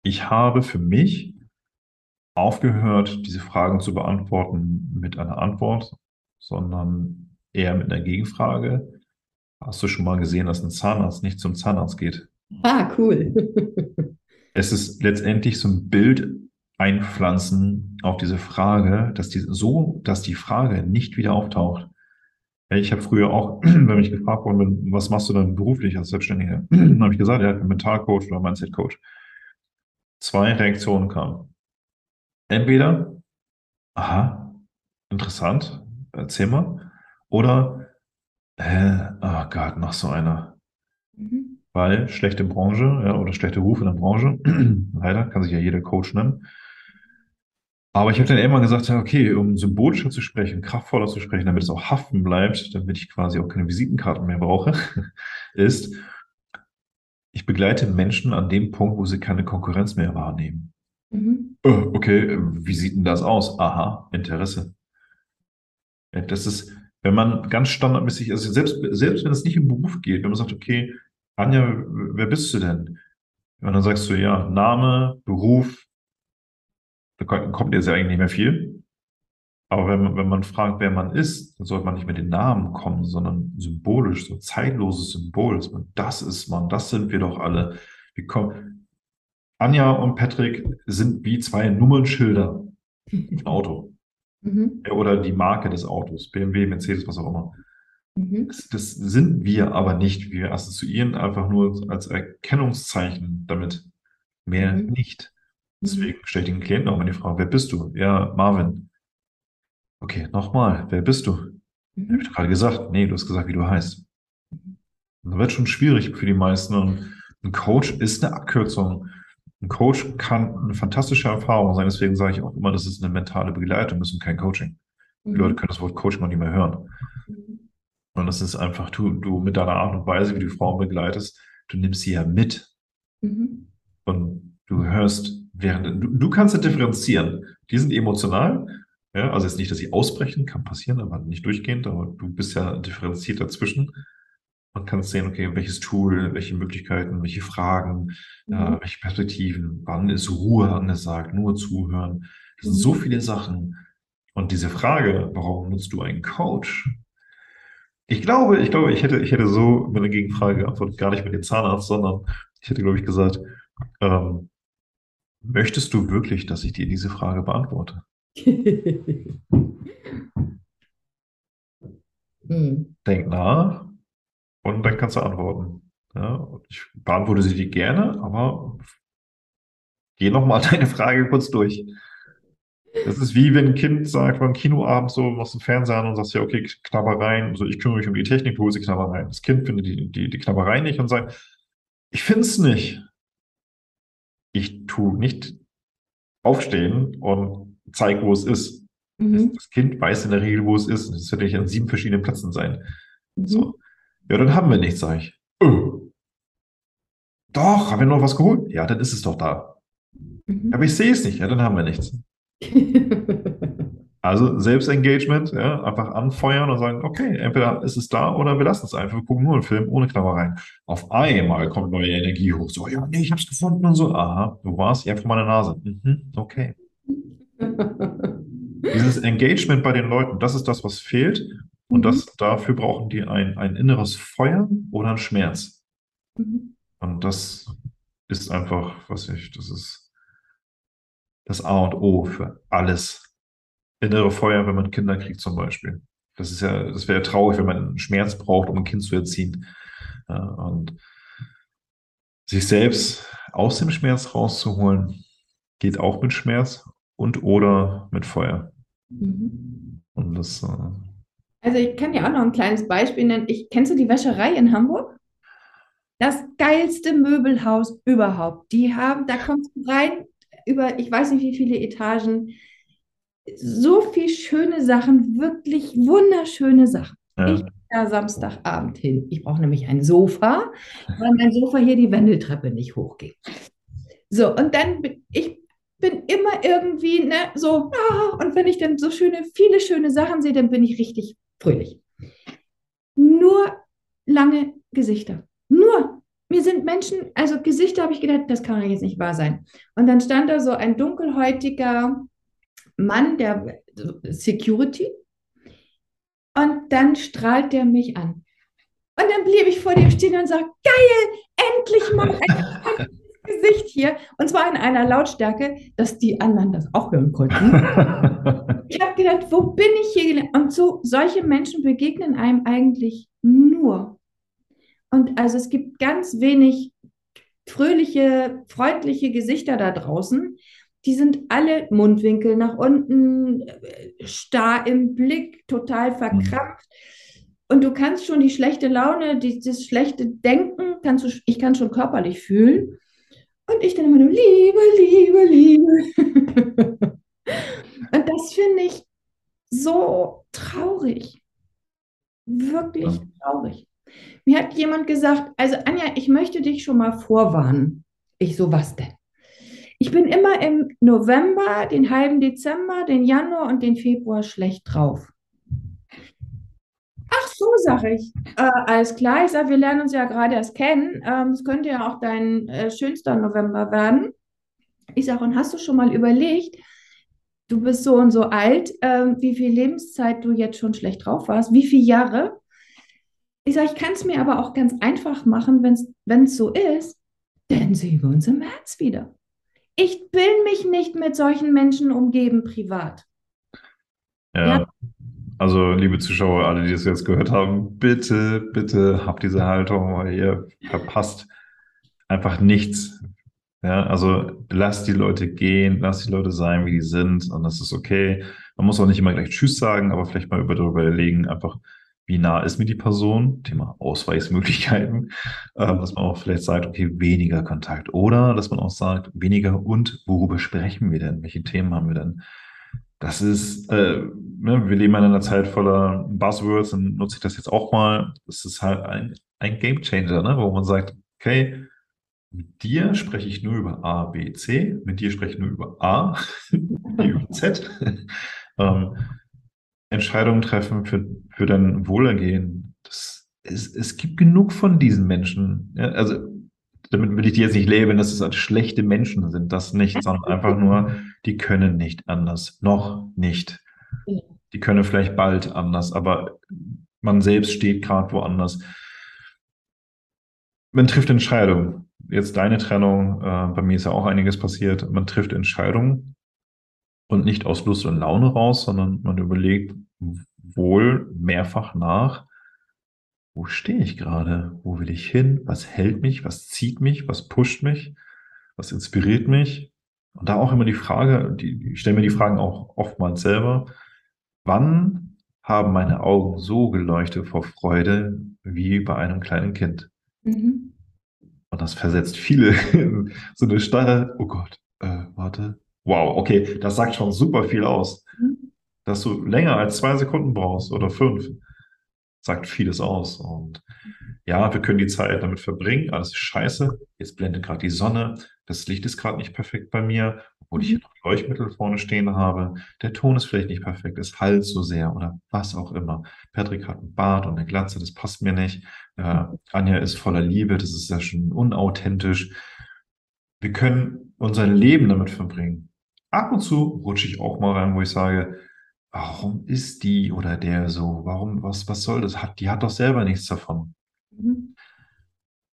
[SPEAKER 2] Ich habe für mich aufgehört, diese Fragen zu beantworten mit einer Antwort, sondern eher mit einer Gegenfrage. Hast du schon mal gesehen, dass ein Zahnarzt nicht zum Zahnarzt geht?
[SPEAKER 1] Ah, cool.
[SPEAKER 2] es ist letztendlich so ein Bild einpflanzen auf diese Frage, dass die so, dass die Frage nicht wieder auftaucht. Ich habe früher auch, wenn mich gefragt worden bin, was machst du dann beruflich als Selbstständiger, dann habe ich gesagt, ja, Mentalcoach oder Mindset-Coach. Zwei Reaktionen kamen. Entweder, aha, interessant, erzähl mal, oder, äh, oh Gott, noch so einer. Weil schlechte Branche ja, oder schlechte Ruf in der Branche, leider kann sich ja jeder Coach nennen, aber ich habe dann immer gesagt, okay, um symbolischer zu sprechen, kraftvoller zu sprechen, damit es auch haften bleibt, damit ich quasi auch keine Visitenkarten mehr brauche, ist, ich begleite Menschen an dem Punkt, wo sie keine Konkurrenz mehr wahrnehmen. Mhm. Oh, okay, wie sieht denn das aus? Aha, Interesse. Das ist, wenn man ganz standardmäßig, also selbst, selbst wenn es nicht im Beruf geht, wenn man sagt, okay, Anja, wer bist du denn? Und dann sagst du, ja, Name, Beruf, da kommt jetzt ja eigentlich nicht mehr viel. Aber wenn man, wenn man fragt, wer man ist, dann sollte man nicht mit den Namen kommen, sondern symbolisch, so zeitloses Symbol, dass man, das ist man, das sind wir doch alle. Wir kommen, Anja und Patrick sind wie zwei Nummernschilder im Auto. Mhm. Oder die Marke des Autos, BMW, Mercedes, was auch immer. Mhm. Das, das, sind wir aber nicht. Wir assoziieren einfach nur als Erkennungszeichen damit. Mehr mhm. nicht. Deswegen mhm. stelle ich den Klienten auch immer die Frage, wer bist du? Ja, Marvin. Okay, nochmal, wer bist du? Mhm. Habe ich gerade gesagt. Nee, du hast gesagt, wie du heißt. Mhm. Das wird schon schwierig für die meisten. Und ein Coach ist eine Abkürzung. Ein Coach kann eine fantastische Erfahrung sein. Deswegen sage ich auch immer, das ist eine mentale Begleitung, das ist kein Coaching. Die mhm. Leute können das Wort Coaching noch nicht mehr hören. Und das ist einfach, du, du mit deiner Art und Weise, wie du Frauen begleitest, du nimmst sie ja mit. Mhm. Und du hörst während du, du kannst ja differenzieren. Die sind emotional, ja, also jetzt nicht, dass sie ausbrechen, kann passieren, aber nicht durchgehend, aber du bist ja differenziert dazwischen und kannst sehen, okay, welches Tool, welche Möglichkeiten, welche Fragen, mhm. äh, welche Perspektiven, wann ist Ruhe angesagt, nur zuhören. Das sind so mhm. viele Sachen. Und diese Frage, warum nutzt du einen Coach? Ich glaube, ich glaube, ich hätte, ich hätte so mit einer Gegenfrage geantwortet, gar nicht mit dem Zahnarzt, sondern ich hätte, glaube ich, gesagt, ähm, Möchtest du wirklich, dass ich dir diese Frage beantworte? hm. Denk nach und dann kannst du antworten. Ja, ich beantworte sie dir gerne, aber geh nochmal deine Frage kurz durch. Das ist wie wenn ein Kind sagt beim Kinoabend so, machst du Fernseher an und sagst ja, okay, Knabbereien, so ich kümmere mich um die Technik, du holst die Knabbereien. Das Kind findet die, die, die Knabbereien nicht und sagt, ich finde es nicht ich tue nicht aufstehen und zeige, wo es ist. Mhm. Das Kind weiß in der Regel, wo es ist. Es wird nicht an sieben verschiedenen Plätzen sein. Mhm. So. Ja, dann haben wir nichts, sage ich. Oh. Doch, haben wir noch was geholt? Ja, dann ist es doch da. Mhm. Aber ich sehe es nicht. Ja, dann haben wir nichts. Also Selbstengagement, ja, einfach anfeuern und sagen, okay, entweder ist es da oder wir lassen es einfach, wir gucken nur einen Film ohne Knabbereien. Auf einmal kommt neue Energie hoch. So, ja, nee, ich hab's gefunden und so. Aha, du warst, ja, vor meiner Nase. Mhm, okay. Dieses Engagement bei den Leuten, das ist das, was fehlt. Und mhm. das, dafür brauchen die ein, ein inneres Feuer oder einen Schmerz. Mhm. Und das ist einfach, was ich, das ist das A und O für alles innere Feuer, wenn man Kinder kriegt zum Beispiel. Das ist ja, das wäre ja traurig, wenn man einen Schmerz braucht, um ein Kind zu erziehen. Ja, und sich selbst aus dem Schmerz rauszuholen, geht auch mit Schmerz und oder mit Feuer. Mhm.
[SPEAKER 1] Und das. Äh, also ich kann dir auch noch ein kleines Beispiel nennen. Ich, kennst du die Wäscherei in Hamburg? das geilste Möbelhaus überhaupt. Die haben, da kommst du rein über, ich weiß nicht wie viele Etagen, so viel schöne Sachen, wirklich wunderschöne Sachen. Ja. Ich da Samstagabend hin. Ich brauche nämlich ein Sofa, weil mein Sofa hier die Wendeltreppe nicht hochgeht. So, und dann bin ich bin immer irgendwie, ne, so, ah, und wenn ich dann so schöne, viele schöne Sachen sehe, dann bin ich richtig fröhlich. Nur lange Gesichter. Nur. Mir sind Menschen, also Gesichter habe ich gedacht, das kann jetzt nicht wahr sein. Und dann stand da so ein dunkelhäutiger Mann, der Security, und dann strahlt der mich an. Und dann blieb ich vor dem stehen und sagte, geil, endlich mal ein, Gesicht hier. Und zwar in einer Lautstärke, dass die anderen das auch hören konnten. ich habe gedacht, wo bin ich hier? Und so, solche Menschen begegnen einem eigentlich nur. Und also es gibt ganz wenig fröhliche, freundliche Gesichter da draußen die sind alle Mundwinkel nach unten, starr im Blick, total verkrampft. Und du kannst schon die schlechte Laune, dieses schlechte Denken, kannst du, ich kann schon körperlich fühlen. Und ich dann immer nur Liebe, Liebe, Liebe. Und das finde ich so traurig. Wirklich traurig. Mir hat jemand gesagt, also Anja, ich möchte dich schon mal vorwarnen. Ich so, was denn? Ich bin immer im November, den halben Dezember, den Januar und den Februar schlecht drauf. Ach so, sage ich. Äh, alles klar, ich sage, wir lernen uns ja gerade erst kennen. Ähm, es ähm, könnte ja auch dein äh, schönster November werden. Ich sage, und hast du schon mal überlegt, du bist so und so alt, äh, wie viel Lebenszeit du jetzt schon schlecht drauf warst, wie viele Jahre? Ich sage, ich kann es mir aber auch ganz einfach machen, wenn es so ist, dann sehen wir uns im März wieder. Ich will mich nicht mit solchen Menschen umgeben privat.
[SPEAKER 2] Ja. ja. Also, liebe Zuschauer, alle, die das jetzt gehört haben, bitte, bitte habt diese Haltung, weil ihr verpasst einfach nichts. Ja, also lasst die Leute gehen, lasst die Leute sein, wie die sind, und das ist okay. Man muss auch nicht immer gleich Tschüss sagen, aber vielleicht mal über darüber überlegen, einfach wie nah ist mir die Person, Thema Ausweismöglichkeiten, äh, dass man auch vielleicht sagt, okay, weniger Kontakt oder dass man auch sagt, weniger und worüber sprechen wir denn? Welche Themen haben wir denn? Das ist, äh, ne, wir leben in einer Zeit voller Buzzwords und nutze ich das jetzt auch mal. Das ist halt ein, ein Game Changer, ne, wo man sagt, okay, mit dir spreche ich nur über A, B, C, mit dir spreche ich nur über A, über Z. ähm, Entscheidungen treffen für, für dein Wohlergehen. Das, es, es gibt genug von diesen Menschen. Ja, also damit will ich die jetzt nicht labeln, dass es schlechte Menschen sind, das nicht, sondern einfach nur, die können nicht anders. Noch nicht. Die können vielleicht bald anders, aber man selbst steht gerade woanders. Man trifft Entscheidungen. Jetzt deine Trennung, äh, bei mir ist ja auch einiges passiert. Man trifft Entscheidungen und nicht aus Lust und Laune raus, sondern man überlegt wohl mehrfach nach, wo stehe ich gerade? Wo will ich hin? Was hält mich? Was zieht mich? Was pusht mich? Was inspiriert mich? Und da auch immer die Frage, die, ich stelle mir die Fragen auch oftmals selber, wann haben meine Augen so geleuchtet vor Freude wie bei einem kleinen Kind? Mhm. Und das versetzt viele in so eine Starre, oh Gott, äh, warte, Wow, okay, das sagt schon super viel aus. Mhm. Dass du länger als zwei Sekunden brauchst oder fünf, sagt vieles aus. Und ja, wir können die Zeit damit verbringen, alles ist scheiße. Jetzt blendet gerade die Sonne, das Licht ist gerade nicht perfekt bei mir, obwohl ich hier mhm. noch Leuchtmittel vorne stehen habe. Der Ton ist vielleicht nicht perfekt, es halt so sehr oder was auch immer. Patrick hat einen Bart und eine Glatze, das passt mir nicht. Äh, Anja ist voller Liebe, das ist ja schon unauthentisch. Wir können unser Leben damit verbringen ab und zu rutsche ich auch mal rein, wo ich sage, warum ist die oder der so? Warum, was, was soll das? Hat, die hat doch selber nichts davon. Mhm.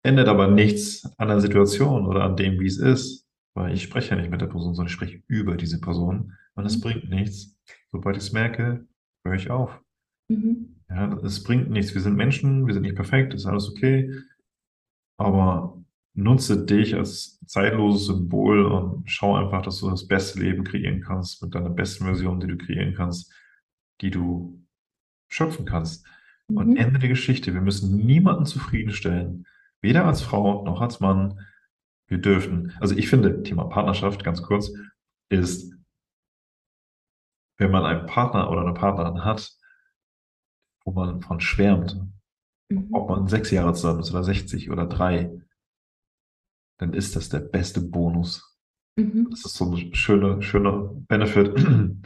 [SPEAKER 2] Ändert aber nichts an der Situation oder an dem, wie es ist, weil ich spreche ja nicht mit der Person, sondern ich spreche über diese Person und es mhm. bringt nichts. Sobald ich es merke, höre ich auf. Mhm. Ja, es bringt nichts. Wir sind Menschen, wir sind nicht perfekt, ist alles okay. Aber nutze dich als zeitloses Symbol und schau einfach, dass du das beste Leben kreieren kannst mit deiner besten Version, die du kreieren kannst, die du schöpfen kannst. Mhm. Und Ende der Geschichte. Wir müssen niemanden zufriedenstellen. weder als Frau noch als Mann, wir dürfen, also ich finde, Thema Partnerschaft, ganz kurz, ist, wenn man einen Partner oder eine Partnerin hat, wo man von schwärmt, mhm. ob man sechs Jahre zusammen ist oder 60 oder drei, dann ist das der beste Bonus. Mhm. Das ist so ein schöner, schöner Benefit.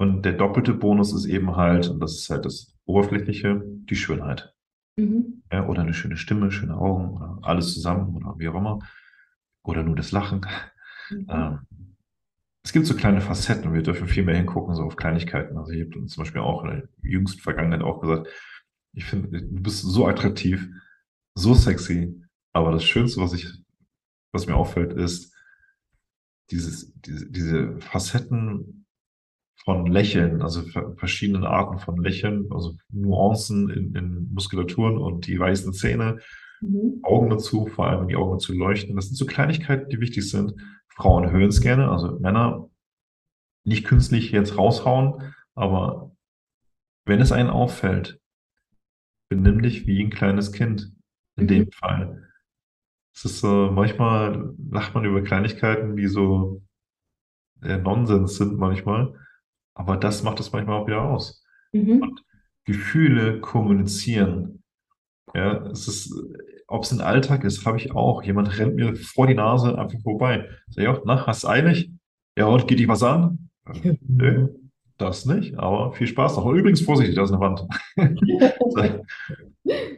[SPEAKER 2] Und der doppelte Bonus ist eben halt, und das ist halt das Oberflächliche, die Schönheit. Mhm. Ja, oder eine schöne Stimme, schöne Augen oder alles zusammen oder wie auch immer. Oder nur das Lachen. Mhm. Ähm, es gibt so kleine Facetten und wir dürfen viel mehr hingucken, so auf Kleinigkeiten. Also ich habe zum Beispiel auch in der jüngsten Vergangenheit auch gesagt, ich finde, du bist so attraktiv, so sexy, aber das Schönste, was ich, was mir auffällt, ist dieses, diese, diese Facetten von Lächeln, also verschiedene Arten von Lächeln, also Nuancen in, in Muskulaturen und die weißen Zähne, mhm. Augen dazu, vor allem wenn die Augen zu leuchten. Das sind so Kleinigkeiten, die wichtig sind. Frauen hören es gerne, also Männer nicht künstlich jetzt raushauen, aber wenn es einen auffällt, benimm dich wie ein kleines Kind in mhm. dem Fall. Es ist so, manchmal lacht man über Kleinigkeiten, die so der Nonsens sind manchmal. Aber das macht es manchmal auch wieder aus. Mhm. Und Gefühle kommunizieren. Ja, es ist, ob es ein Alltag ist, habe ich auch. Jemand rennt mir vor die Nase einfach vorbei. Sag ich auch, na, hast du eilig? Ja, und geht dich was an? Nö, das nicht, aber viel Spaß noch. Übrigens, vorsichtig, da ist eine Wand.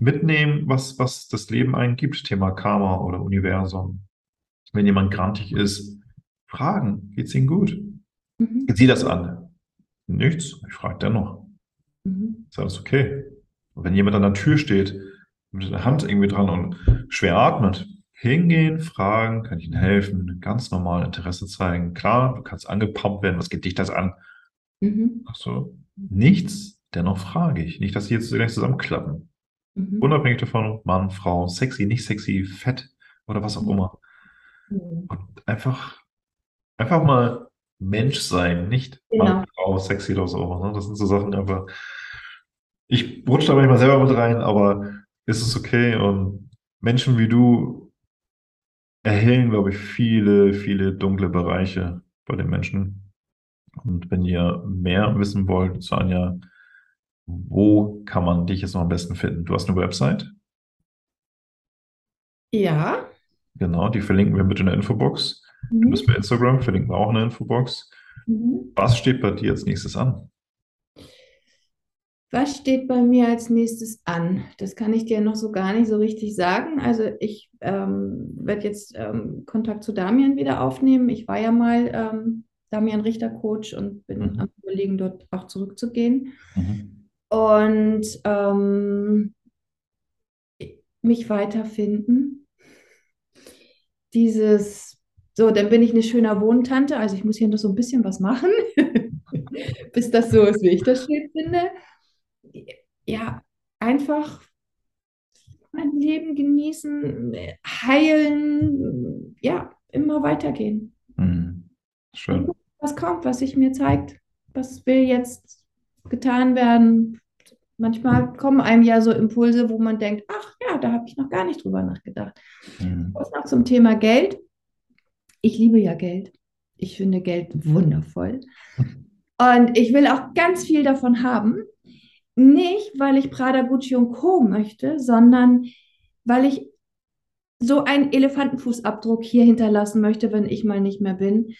[SPEAKER 2] Mitnehmen, was, was das Leben einen gibt, Thema Karma oder Universum. Wenn jemand grantig ist, fragen, geht's Ihnen gut? Mhm. Geht sie das an? Nichts. Ich frage dennoch. Mhm. Ist alles okay? Und wenn jemand an der Tür steht, mit der Hand irgendwie dran und schwer atmet, hingehen, fragen, kann ich Ihnen helfen, ganz normal Interesse zeigen. Klar, du kannst angepumpt werden, was geht dich das an? Mhm. Ach so, nichts, dennoch frage ich. Nicht, dass sie jetzt gleich zusammenklappen. Mhm. Unabhängig davon, Mann, Frau, sexy, nicht sexy, fett oder was auch mhm. immer. Mhm. Und einfach, einfach mal Mensch sein, nicht genau. Mann, Frau, sexy oder so. Ne? Das sind so Sachen, aber ich rutsche da manchmal selber mit rein, aber ist es okay und Menschen wie du erhellen, glaube ich, viele, viele dunkle Bereiche bei den Menschen. Und wenn ihr mehr wissen wollt, Sanja, wo kann man dich jetzt noch am besten finden? Du hast eine Website?
[SPEAKER 1] Ja.
[SPEAKER 2] Genau, die verlinken wir mit in der Infobox. Mhm. Du bist bei Instagram, verlinken wir auch in der Infobox. Mhm. Was steht bei dir als nächstes an?
[SPEAKER 1] Was steht bei mir als nächstes an? Das kann ich dir noch so gar nicht so richtig sagen. Also ich ähm, werde jetzt ähm, Kontakt zu Damian wieder aufnehmen. Ich war ja mal ähm, Damian Richter Coach und bin mhm. am überlegen, dort auch zurückzugehen. Mhm. Und ähm, mich weiterfinden. Dieses so, dann bin ich eine schöne Wohntante. Also ich muss hier noch so ein bisschen was machen, bis das so ist, wie ich das schön finde. Ja, einfach mein Leben genießen, heilen, ja, immer weitergehen. Mhm. Schön. Was kommt, was sich mir zeigt, was will jetzt getan werden. Manchmal kommen einem ja so Impulse, wo man denkt, ach ja, da habe ich noch gar nicht drüber nachgedacht. Mhm. Was noch zum Thema Geld? ich liebe ja Geld. Ich finde Geld wundervoll. Und ich will auch ganz viel davon haben. Nicht, weil ich Prada, Gucci und Co. möchte, sondern weil ich so einen Elefantenfußabdruck hier hinterlassen möchte, wenn ich mal nicht mehr bin.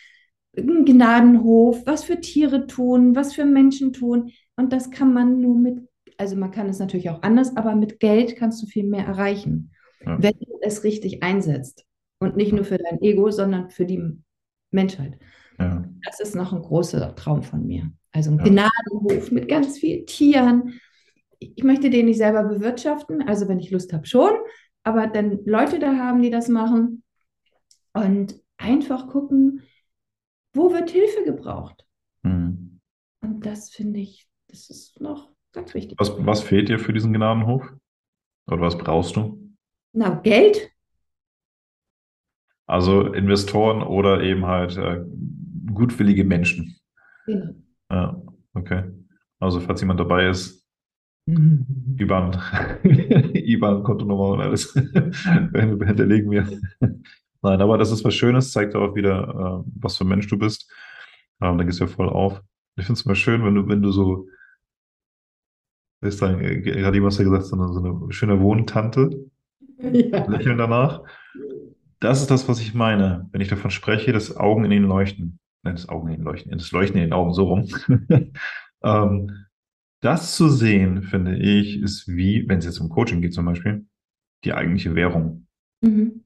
[SPEAKER 1] Ein Gnadenhof, was für Tiere tun, was für Menschen tun. Und das kann man nur mit, also man kann es natürlich auch anders, aber mit Geld kannst du viel mehr erreichen, ja. wenn du es richtig einsetzt. Und nicht nur für dein Ego, sondern für die Menschheit. Ja. Das ist noch ein großer Traum von mir. Also ein ja. Gnadenhof mit ganz vielen Tieren. Ich möchte den nicht selber bewirtschaften, also wenn ich Lust habe schon, aber dann Leute da haben, die das machen und einfach gucken, wo wird Hilfe gebraucht. Mhm. Und das finde ich, das ist noch ganz wichtig.
[SPEAKER 2] Was, was fehlt dir für diesen Gnadenhof? Oder was brauchst du?
[SPEAKER 1] Na, Geld.
[SPEAKER 2] Also Investoren oder eben halt äh, gutwillige Menschen.
[SPEAKER 1] Genau.
[SPEAKER 2] Ja, okay. Also falls jemand dabei ist, Mhm. IBAN, IBAN-Kontonummer und alles hinterlegen wir. Nein, aber das ist was Schönes, zeigt auch wieder, äh, was für ein Mensch du bist. Ähm, da gehst du ja voll auf. Ich finde es immer schön, wenn du, wenn du so, ist dann, äh, gerade hast du ja gesagt, so eine, so eine schöne Wohntante, ja. lächeln danach. Das ist das, was ich meine, wenn ich davon spreche, dass Augen in den Leuchten. Nein, das Augen in den Leuchten, das Leuchten in den Augen, so rum. ähm, das zu sehen, finde ich, ist wie, wenn es jetzt um Coaching geht zum Beispiel, die eigentliche Währung. Mhm.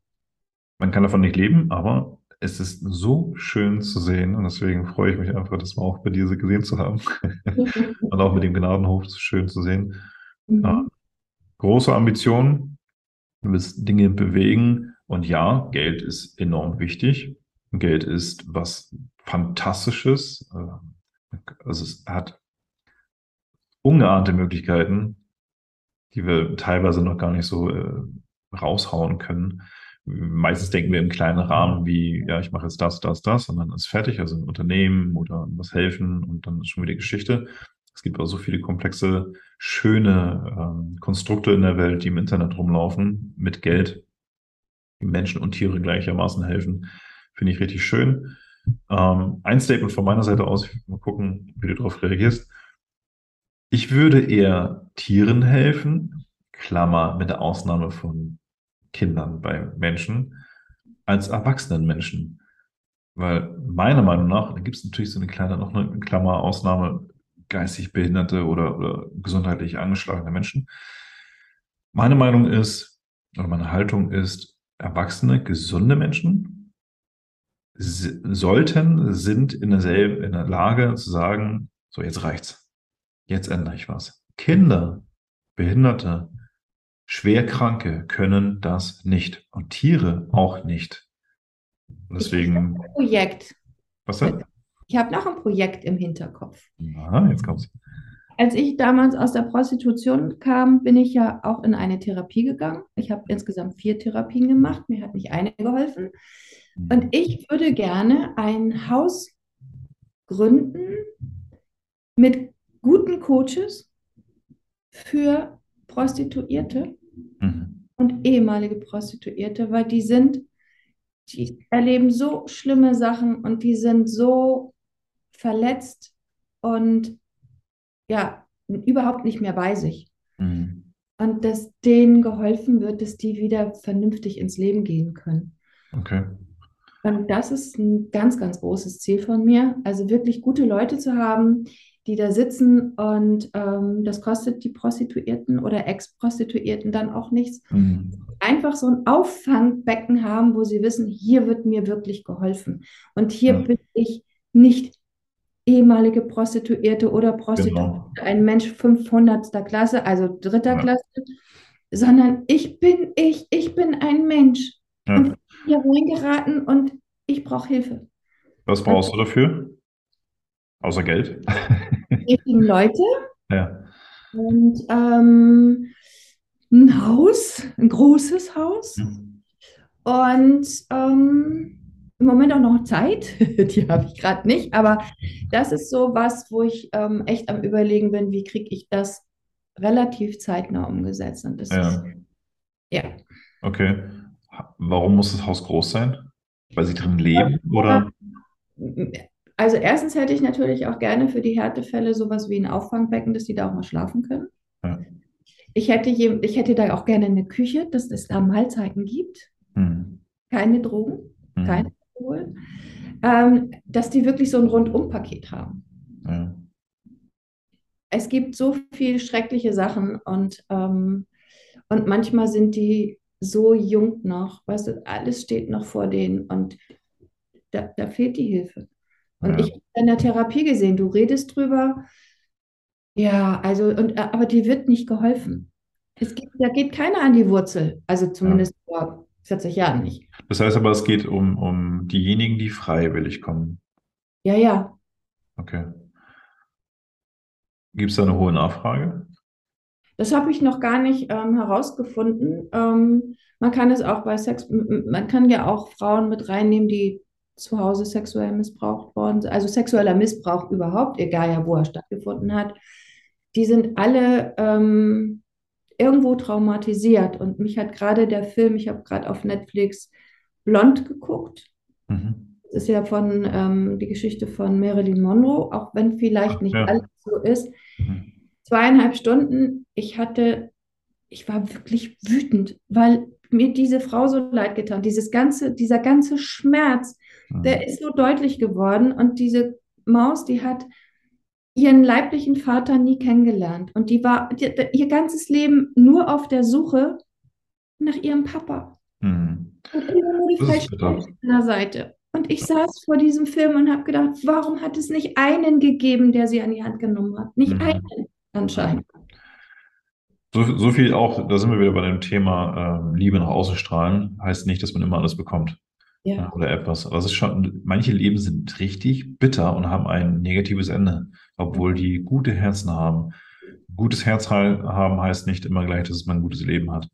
[SPEAKER 2] Man kann davon nicht leben, aber es ist so schön zu sehen und deswegen freue ich mich einfach, das mal auch bei dir gesehen zu haben und auch mit dem Gnadenhof schön zu sehen. Mhm. Ja, große Ambitionen, du willst Dinge bewegen und ja, Geld ist enorm wichtig. Geld ist was Fantastisches. Äh, also es hat ungeahnte Möglichkeiten, die wir teilweise noch gar nicht so äh, raushauen können. Meistens denken wir im kleinen Rahmen wie, ja, ich mache jetzt das, das, das und dann ist fertig, also ein Unternehmen oder was helfen und dann ist schon wieder Geschichte. Es gibt aber so viele komplexe, schöne ähm, Konstrukte in der Welt, die im Internet rumlaufen, mit Geld, die Menschen und Tiere gleichermaßen helfen. Finde ich richtig schön. Ähm, ein Statement von meiner Seite aus, ich will mal gucken, wie du darauf reagierst. Ich würde eher Tieren helfen, Klammer mit der Ausnahme von Kindern bei Menschen, als erwachsenen Menschen. Weil meiner Meinung nach, da gibt es natürlich so eine kleine, noch eine Klammer, Ausnahme, geistig behinderte oder, oder gesundheitlich angeschlagene Menschen. Meine Meinung ist, oder meine Haltung ist, erwachsene, gesunde Menschen sollten, sind in derselben, in der Lage zu sagen, so jetzt reicht's Jetzt ändere ich was. Kinder, Behinderte, Schwerkranke können das nicht und Tiere auch nicht. Deswegen.
[SPEAKER 1] Ich Projekt.
[SPEAKER 2] Was denn?
[SPEAKER 1] Ich habe noch ein Projekt im Hinterkopf.
[SPEAKER 2] Na, jetzt kommt's.
[SPEAKER 1] Als ich damals aus der Prostitution kam, bin ich ja auch in eine Therapie gegangen. Ich habe insgesamt vier Therapien gemacht. Mir hat nicht eine geholfen. Hm. Und ich würde gerne ein Haus gründen mit guten Coaches für Prostituierte mhm. und ehemalige Prostituierte, weil die sind, die erleben so schlimme Sachen und die sind so verletzt und ja, überhaupt nicht mehr bei sich. Mhm. Und dass denen geholfen wird, dass die wieder vernünftig ins Leben gehen können.
[SPEAKER 2] Okay.
[SPEAKER 1] Und das ist ein ganz, ganz großes Ziel von mir. Also wirklich gute Leute zu haben, die da sitzen und ähm, das kostet die Prostituierten oder Ex-Prostituierten dann auch nichts. Mhm. Einfach so ein Auffangbecken haben, wo sie wissen, hier wird mir wirklich geholfen. Und hier ja. bin ich nicht ehemalige Prostituierte oder Prostituierte, genau. ein Mensch 500. Klasse, also dritter ja. Klasse, sondern ich bin ich, ich bin ein Mensch. Ja. Und hier reingeraten und ich brauche Hilfe.
[SPEAKER 2] Was brauchst du dafür? Außer Geld?
[SPEAKER 1] richtigen Leute.
[SPEAKER 2] Ja.
[SPEAKER 1] Und ähm, ein Haus, ein großes Haus. Mhm. Und ähm, im Moment auch noch Zeit, die habe ich gerade nicht, aber das ist so was, wo ich ähm, echt am Überlegen bin, wie kriege ich das relativ zeitnah umgesetzt. Und das
[SPEAKER 2] ja. Ist,
[SPEAKER 1] ja.
[SPEAKER 2] Okay. Warum muss das Haus groß sein? Weil sie drin leben oder?
[SPEAKER 1] Also erstens hätte ich natürlich auch gerne für die Härtefälle sowas wie ein Auffangbecken, dass die da auch mal schlafen können. Ja. Ich, hätte je, ich hätte da auch gerne eine Küche, dass es da Mahlzeiten gibt. Mhm. Keine Drogen, mhm. kein Alkohol. Ähm, dass die wirklich so ein Rundum-Paket haben. Ja. Es gibt so viele schreckliche Sachen und, ähm, und manchmal sind die so jung noch, weißt du, alles steht noch vor denen und da, da fehlt die Hilfe. Und ja. ich habe in der Therapie gesehen, du redest drüber, ja, also, und, äh, aber dir wird nicht geholfen. Es geht, da geht keiner an die Wurzel, also zumindest ja. vor 40 Jahren nicht.
[SPEAKER 2] Das heißt aber, es geht um, um diejenigen, die freiwillig kommen.
[SPEAKER 1] Ja, ja.
[SPEAKER 2] Okay. Gibt es da eine hohe Nachfrage?
[SPEAKER 1] Das habe ich noch gar nicht ähm, herausgefunden. Ähm, man kann es auch bei Sex, man kann ja auch Frauen mit reinnehmen, die zu Hause sexuell missbraucht worden, also sexueller Missbrauch überhaupt, egal ja, wo er stattgefunden hat. die sind alle ähm, irgendwo traumatisiert. Und mich hat gerade der Film, ich habe gerade auf Netflix Blond geguckt. Mhm. Das ist ja von ähm, die Geschichte von Marilyn Monroe, auch wenn vielleicht nicht ja. alles so ist. Mhm. Zweieinhalb Stunden, ich hatte, ich war wirklich wütend, weil mir diese Frau so leid getan. Dieses ganze, dieser ganze Schmerz, mhm. der ist so deutlich geworden. Und diese Maus, die hat ihren leiblichen Vater nie kennengelernt. Und die war die, ihr ganzes Leben nur auf der Suche nach ihrem Papa. Mhm. Und immer nur die falsche an der Seite. Und ich saß vor diesem Film und habe gedacht, warum hat es nicht einen gegeben, der sie an die Hand genommen hat? Nicht mhm. einen anscheinend.
[SPEAKER 2] So, so, viel auch, da sind wir wieder bei dem Thema äh, Liebe nach außen strahlen, heißt nicht, dass man immer alles bekommt. Ja. Oder etwas. Aber es ist schon, manche Leben sind richtig bitter und haben ein negatives Ende, obwohl die gute Herzen haben. Gutes Herz haben heißt nicht immer gleich, dass man ein gutes Leben hat.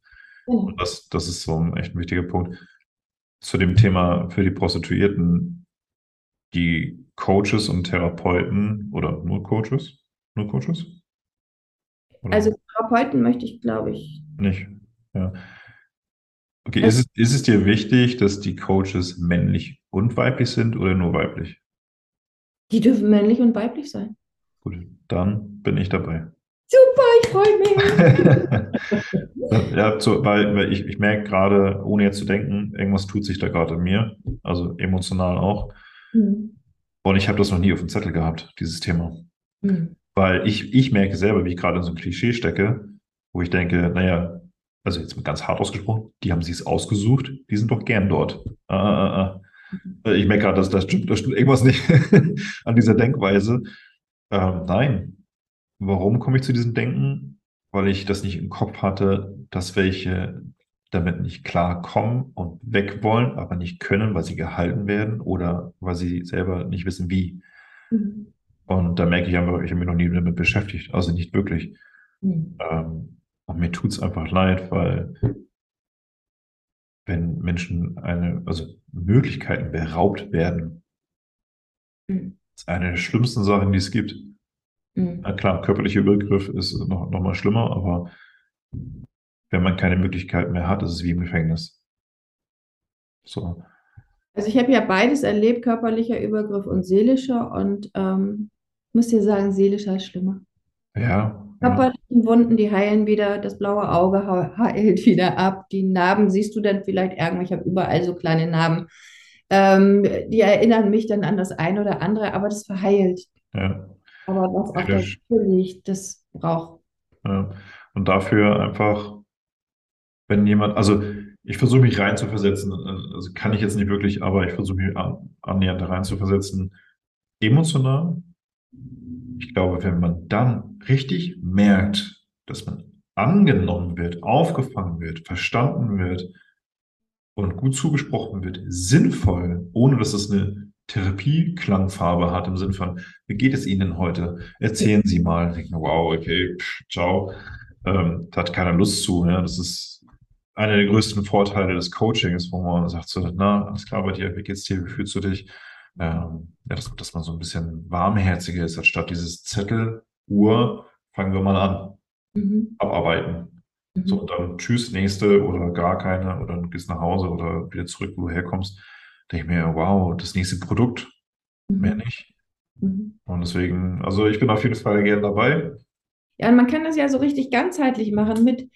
[SPEAKER 2] Und das, das ist so ein echt ein wichtiger Punkt. Zu dem Thema für die Prostituierten, die Coaches und Therapeuten oder nur Coaches? Nur Coaches?
[SPEAKER 1] Oder? Also Therapeuten möchte ich, glaube ich.
[SPEAKER 2] Nicht. Ja. Okay, ist es, ist es dir wichtig, dass die Coaches männlich und weiblich sind oder nur weiblich?
[SPEAKER 1] Die dürfen männlich und weiblich sein.
[SPEAKER 2] Gut, dann bin ich dabei.
[SPEAKER 1] Super, ich freue
[SPEAKER 2] mich. ja, so, weil, weil ich, ich merke gerade, ohne jetzt zu denken, irgendwas tut sich da gerade in mir, also emotional auch. Mhm. Und ich habe das noch nie auf dem Zettel gehabt, dieses Thema. Mhm. Weil ich, ich merke selber, wie ich gerade in so einem Klischee stecke, wo ich denke, naja, also jetzt ganz hart ausgesprochen, die haben sich es ausgesucht, die sind doch gern dort. Ah. Ich merke gerade, dass das stimmt, das stimmt irgendwas nicht an dieser Denkweise. Ähm, nein. Warum komme ich zu diesem Denken? Weil ich das nicht im Kopf hatte, dass welche damit nicht klar kommen und weg wollen, aber nicht können, weil sie gehalten werden oder weil sie selber nicht wissen, wie. Mhm. Und da merke ich einfach, ich habe mich noch nie damit beschäftigt, also nicht wirklich. Mhm. Ähm, und mir tut es einfach leid, weil wenn Menschen eine, also Möglichkeiten beraubt werden, mhm. ist eine der schlimmsten Sachen, die es gibt. Mhm. Na klar, körperlicher Übergriff ist noch, noch mal schlimmer, aber wenn man keine Möglichkeit mehr hat, ist es wie im Gefängnis.
[SPEAKER 1] So. Also ich habe ja beides erlebt, körperlicher Übergriff und seelischer. Und ähm, muss dir sagen, seelischer ist schlimmer.
[SPEAKER 2] Ja.
[SPEAKER 1] Körperlichen Wunden, die heilen wieder, das blaue Auge heilt wieder ab. Die Narben siehst du dann vielleicht irgendwo, ich habe überall so kleine Narben. Ähm, die erinnern mich dann an das eine oder andere, aber das verheilt.
[SPEAKER 2] Ja.
[SPEAKER 1] Aber was auf der Spur liegt, das braucht.
[SPEAKER 2] Ja. Und dafür einfach, wenn jemand, also ich versuche mich reinzuversetzen, also kann ich jetzt nicht wirklich, aber ich versuche mich annähernd reinzuversetzen, emotional ich glaube, wenn man dann richtig merkt, dass man angenommen wird, aufgefangen wird, verstanden wird und gut zugesprochen wird, sinnvoll, ohne dass es eine Therapieklangfarbe hat im Sinne von, wie geht es Ihnen heute? Erzählen Sie mal. Wow, okay, pff, ciao. Ähm, da hat keiner Lust zu. Ja? Das ist einer der größten Vorteile des Coachings, wo man sagt so, na, alles klar bei dir, wie geht's dir, wie fühlst du dich? ähm, ja, dass, dass man so ein bisschen warmherziger ist, anstatt dieses Zettel, Uhr, fangen wir mal an, mhm. abarbeiten. Mhm. So, und dann tschüss, nächste oder gar keine oder du gehst nach Hause oder wieder zurück, wo du herkommst. Denke ich mir, wow, das nächste Produkt, mhm. mehr nicht. Mhm. Und deswegen, also ich bin auf jeden Fall gerne dabei.
[SPEAKER 1] Ja, und man kann das ja so richtig ganzheitlich machen mit,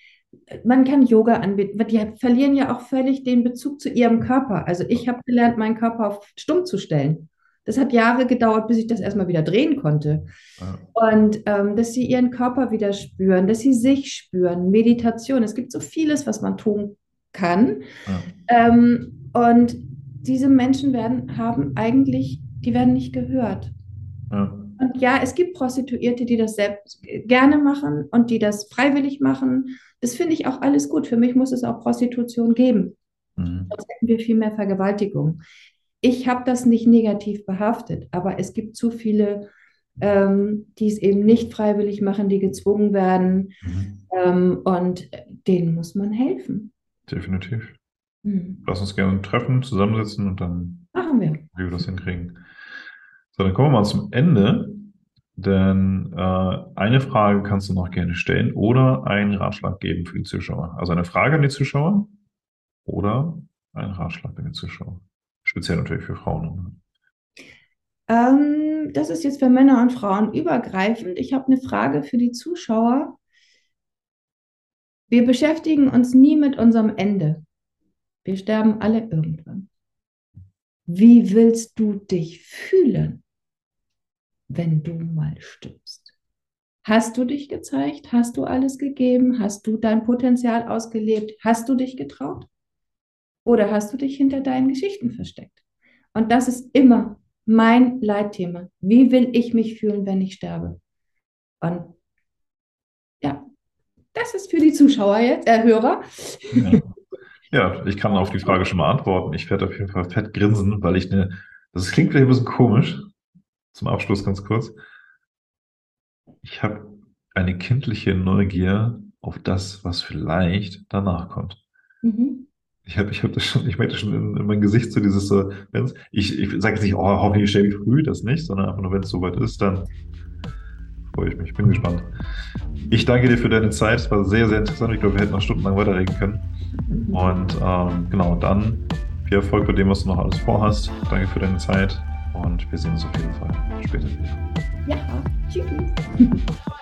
[SPEAKER 1] man kann Yoga anbieten, die verlieren ja auch völlig den Bezug zu ihrem Körper. Also ich habe gelernt, meinen Körper auf stumm zu stellen. Das hat Jahre gedauert, bis ich das erstmal wieder drehen konnte. Ja. Und ähm, dass sie ihren Körper wieder spüren, dass sie sich spüren, Meditation. Es gibt so vieles, was man tun kann. Ja. Ähm, und diese Menschen werden, haben eigentlich, die werden nicht gehört. Ja. Und ja, es gibt Prostituierte, die das selbst gerne machen und die das freiwillig machen das finde ich auch alles gut. Für mich muss es auch Prostitution geben. Mhm. Sonst hätten wir viel mehr Vergewaltigung. Ich habe das nicht negativ behaftet, aber es gibt zu viele, ähm, die es eben nicht freiwillig machen, die gezwungen werden. Mhm. Ähm, und denen muss man helfen.
[SPEAKER 2] Definitiv. Mhm. Lass uns gerne treffen, zusammensetzen und dann
[SPEAKER 1] machen wir.
[SPEAKER 2] Wie wir das hinkriegen. So, dann kommen wir mal zum Ende. denn äh, eine Frage kannst du noch gerne stellen oder einen Ratschlag geben für die Zuschauer. Also eine Frage an die Zuschauer oder einen Ratschlag an die Zuschauer. Speziell natürlich für Frauen.
[SPEAKER 1] Ähm, das ist jetzt für Männer und Frauen übergreifend. Ich habe eine Frage für die Zuschauer. Wir beschäftigen uns nie mit unserem Ende. Wir sterben alle irgendwann. Wie willst du dich fühlen, wenn du mal stirbst? Hast du dich gezeigt? Hast du alles gegeben? Hast du dein Potenzial ausgelebt? Hast du dich getraut? Oder hast du dich hinter deinen Geschichten versteckt? Und das ist immer mein Leitthema. Wie will ich mich fühlen, wenn ich sterbe? Und ja, das ist für die Zuschauer jetzt, äh, Hörer.
[SPEAKER 2] Ja. ja. ich kann auf die Frage schon mal antworten. Ich werde auf jeden Fall fett grinsen, weil ich eine, das klingt vielleicht ein bisschen komisch, zum Abschluss ganz kurz. Ich habe eine kindliche Neugier auf das, was vielleicht danach kommt. Mhm. Ich habe ich hab das schon, ich merke das schon in, in mein Gesicht so dieses so, wenn's, ich, ich sage jetzt nicht, oh, hoffentlich stelle ich früh, das nicht, sondern einfach nur, wenn es soweit ist, dann freue ich mich, bin gespannt. Ich danke dir für deine Zeit, es war sehr, sehr interessant. Ich glaube, wir hätten noch stundenlang weiterreden können. Und ähm, genau, dann viel Erfolg bei dem, was du noch alles vorhast. Danke für deine Zeit und wir sehen uns auf jeden Fall später wieder. Ja, tschüss.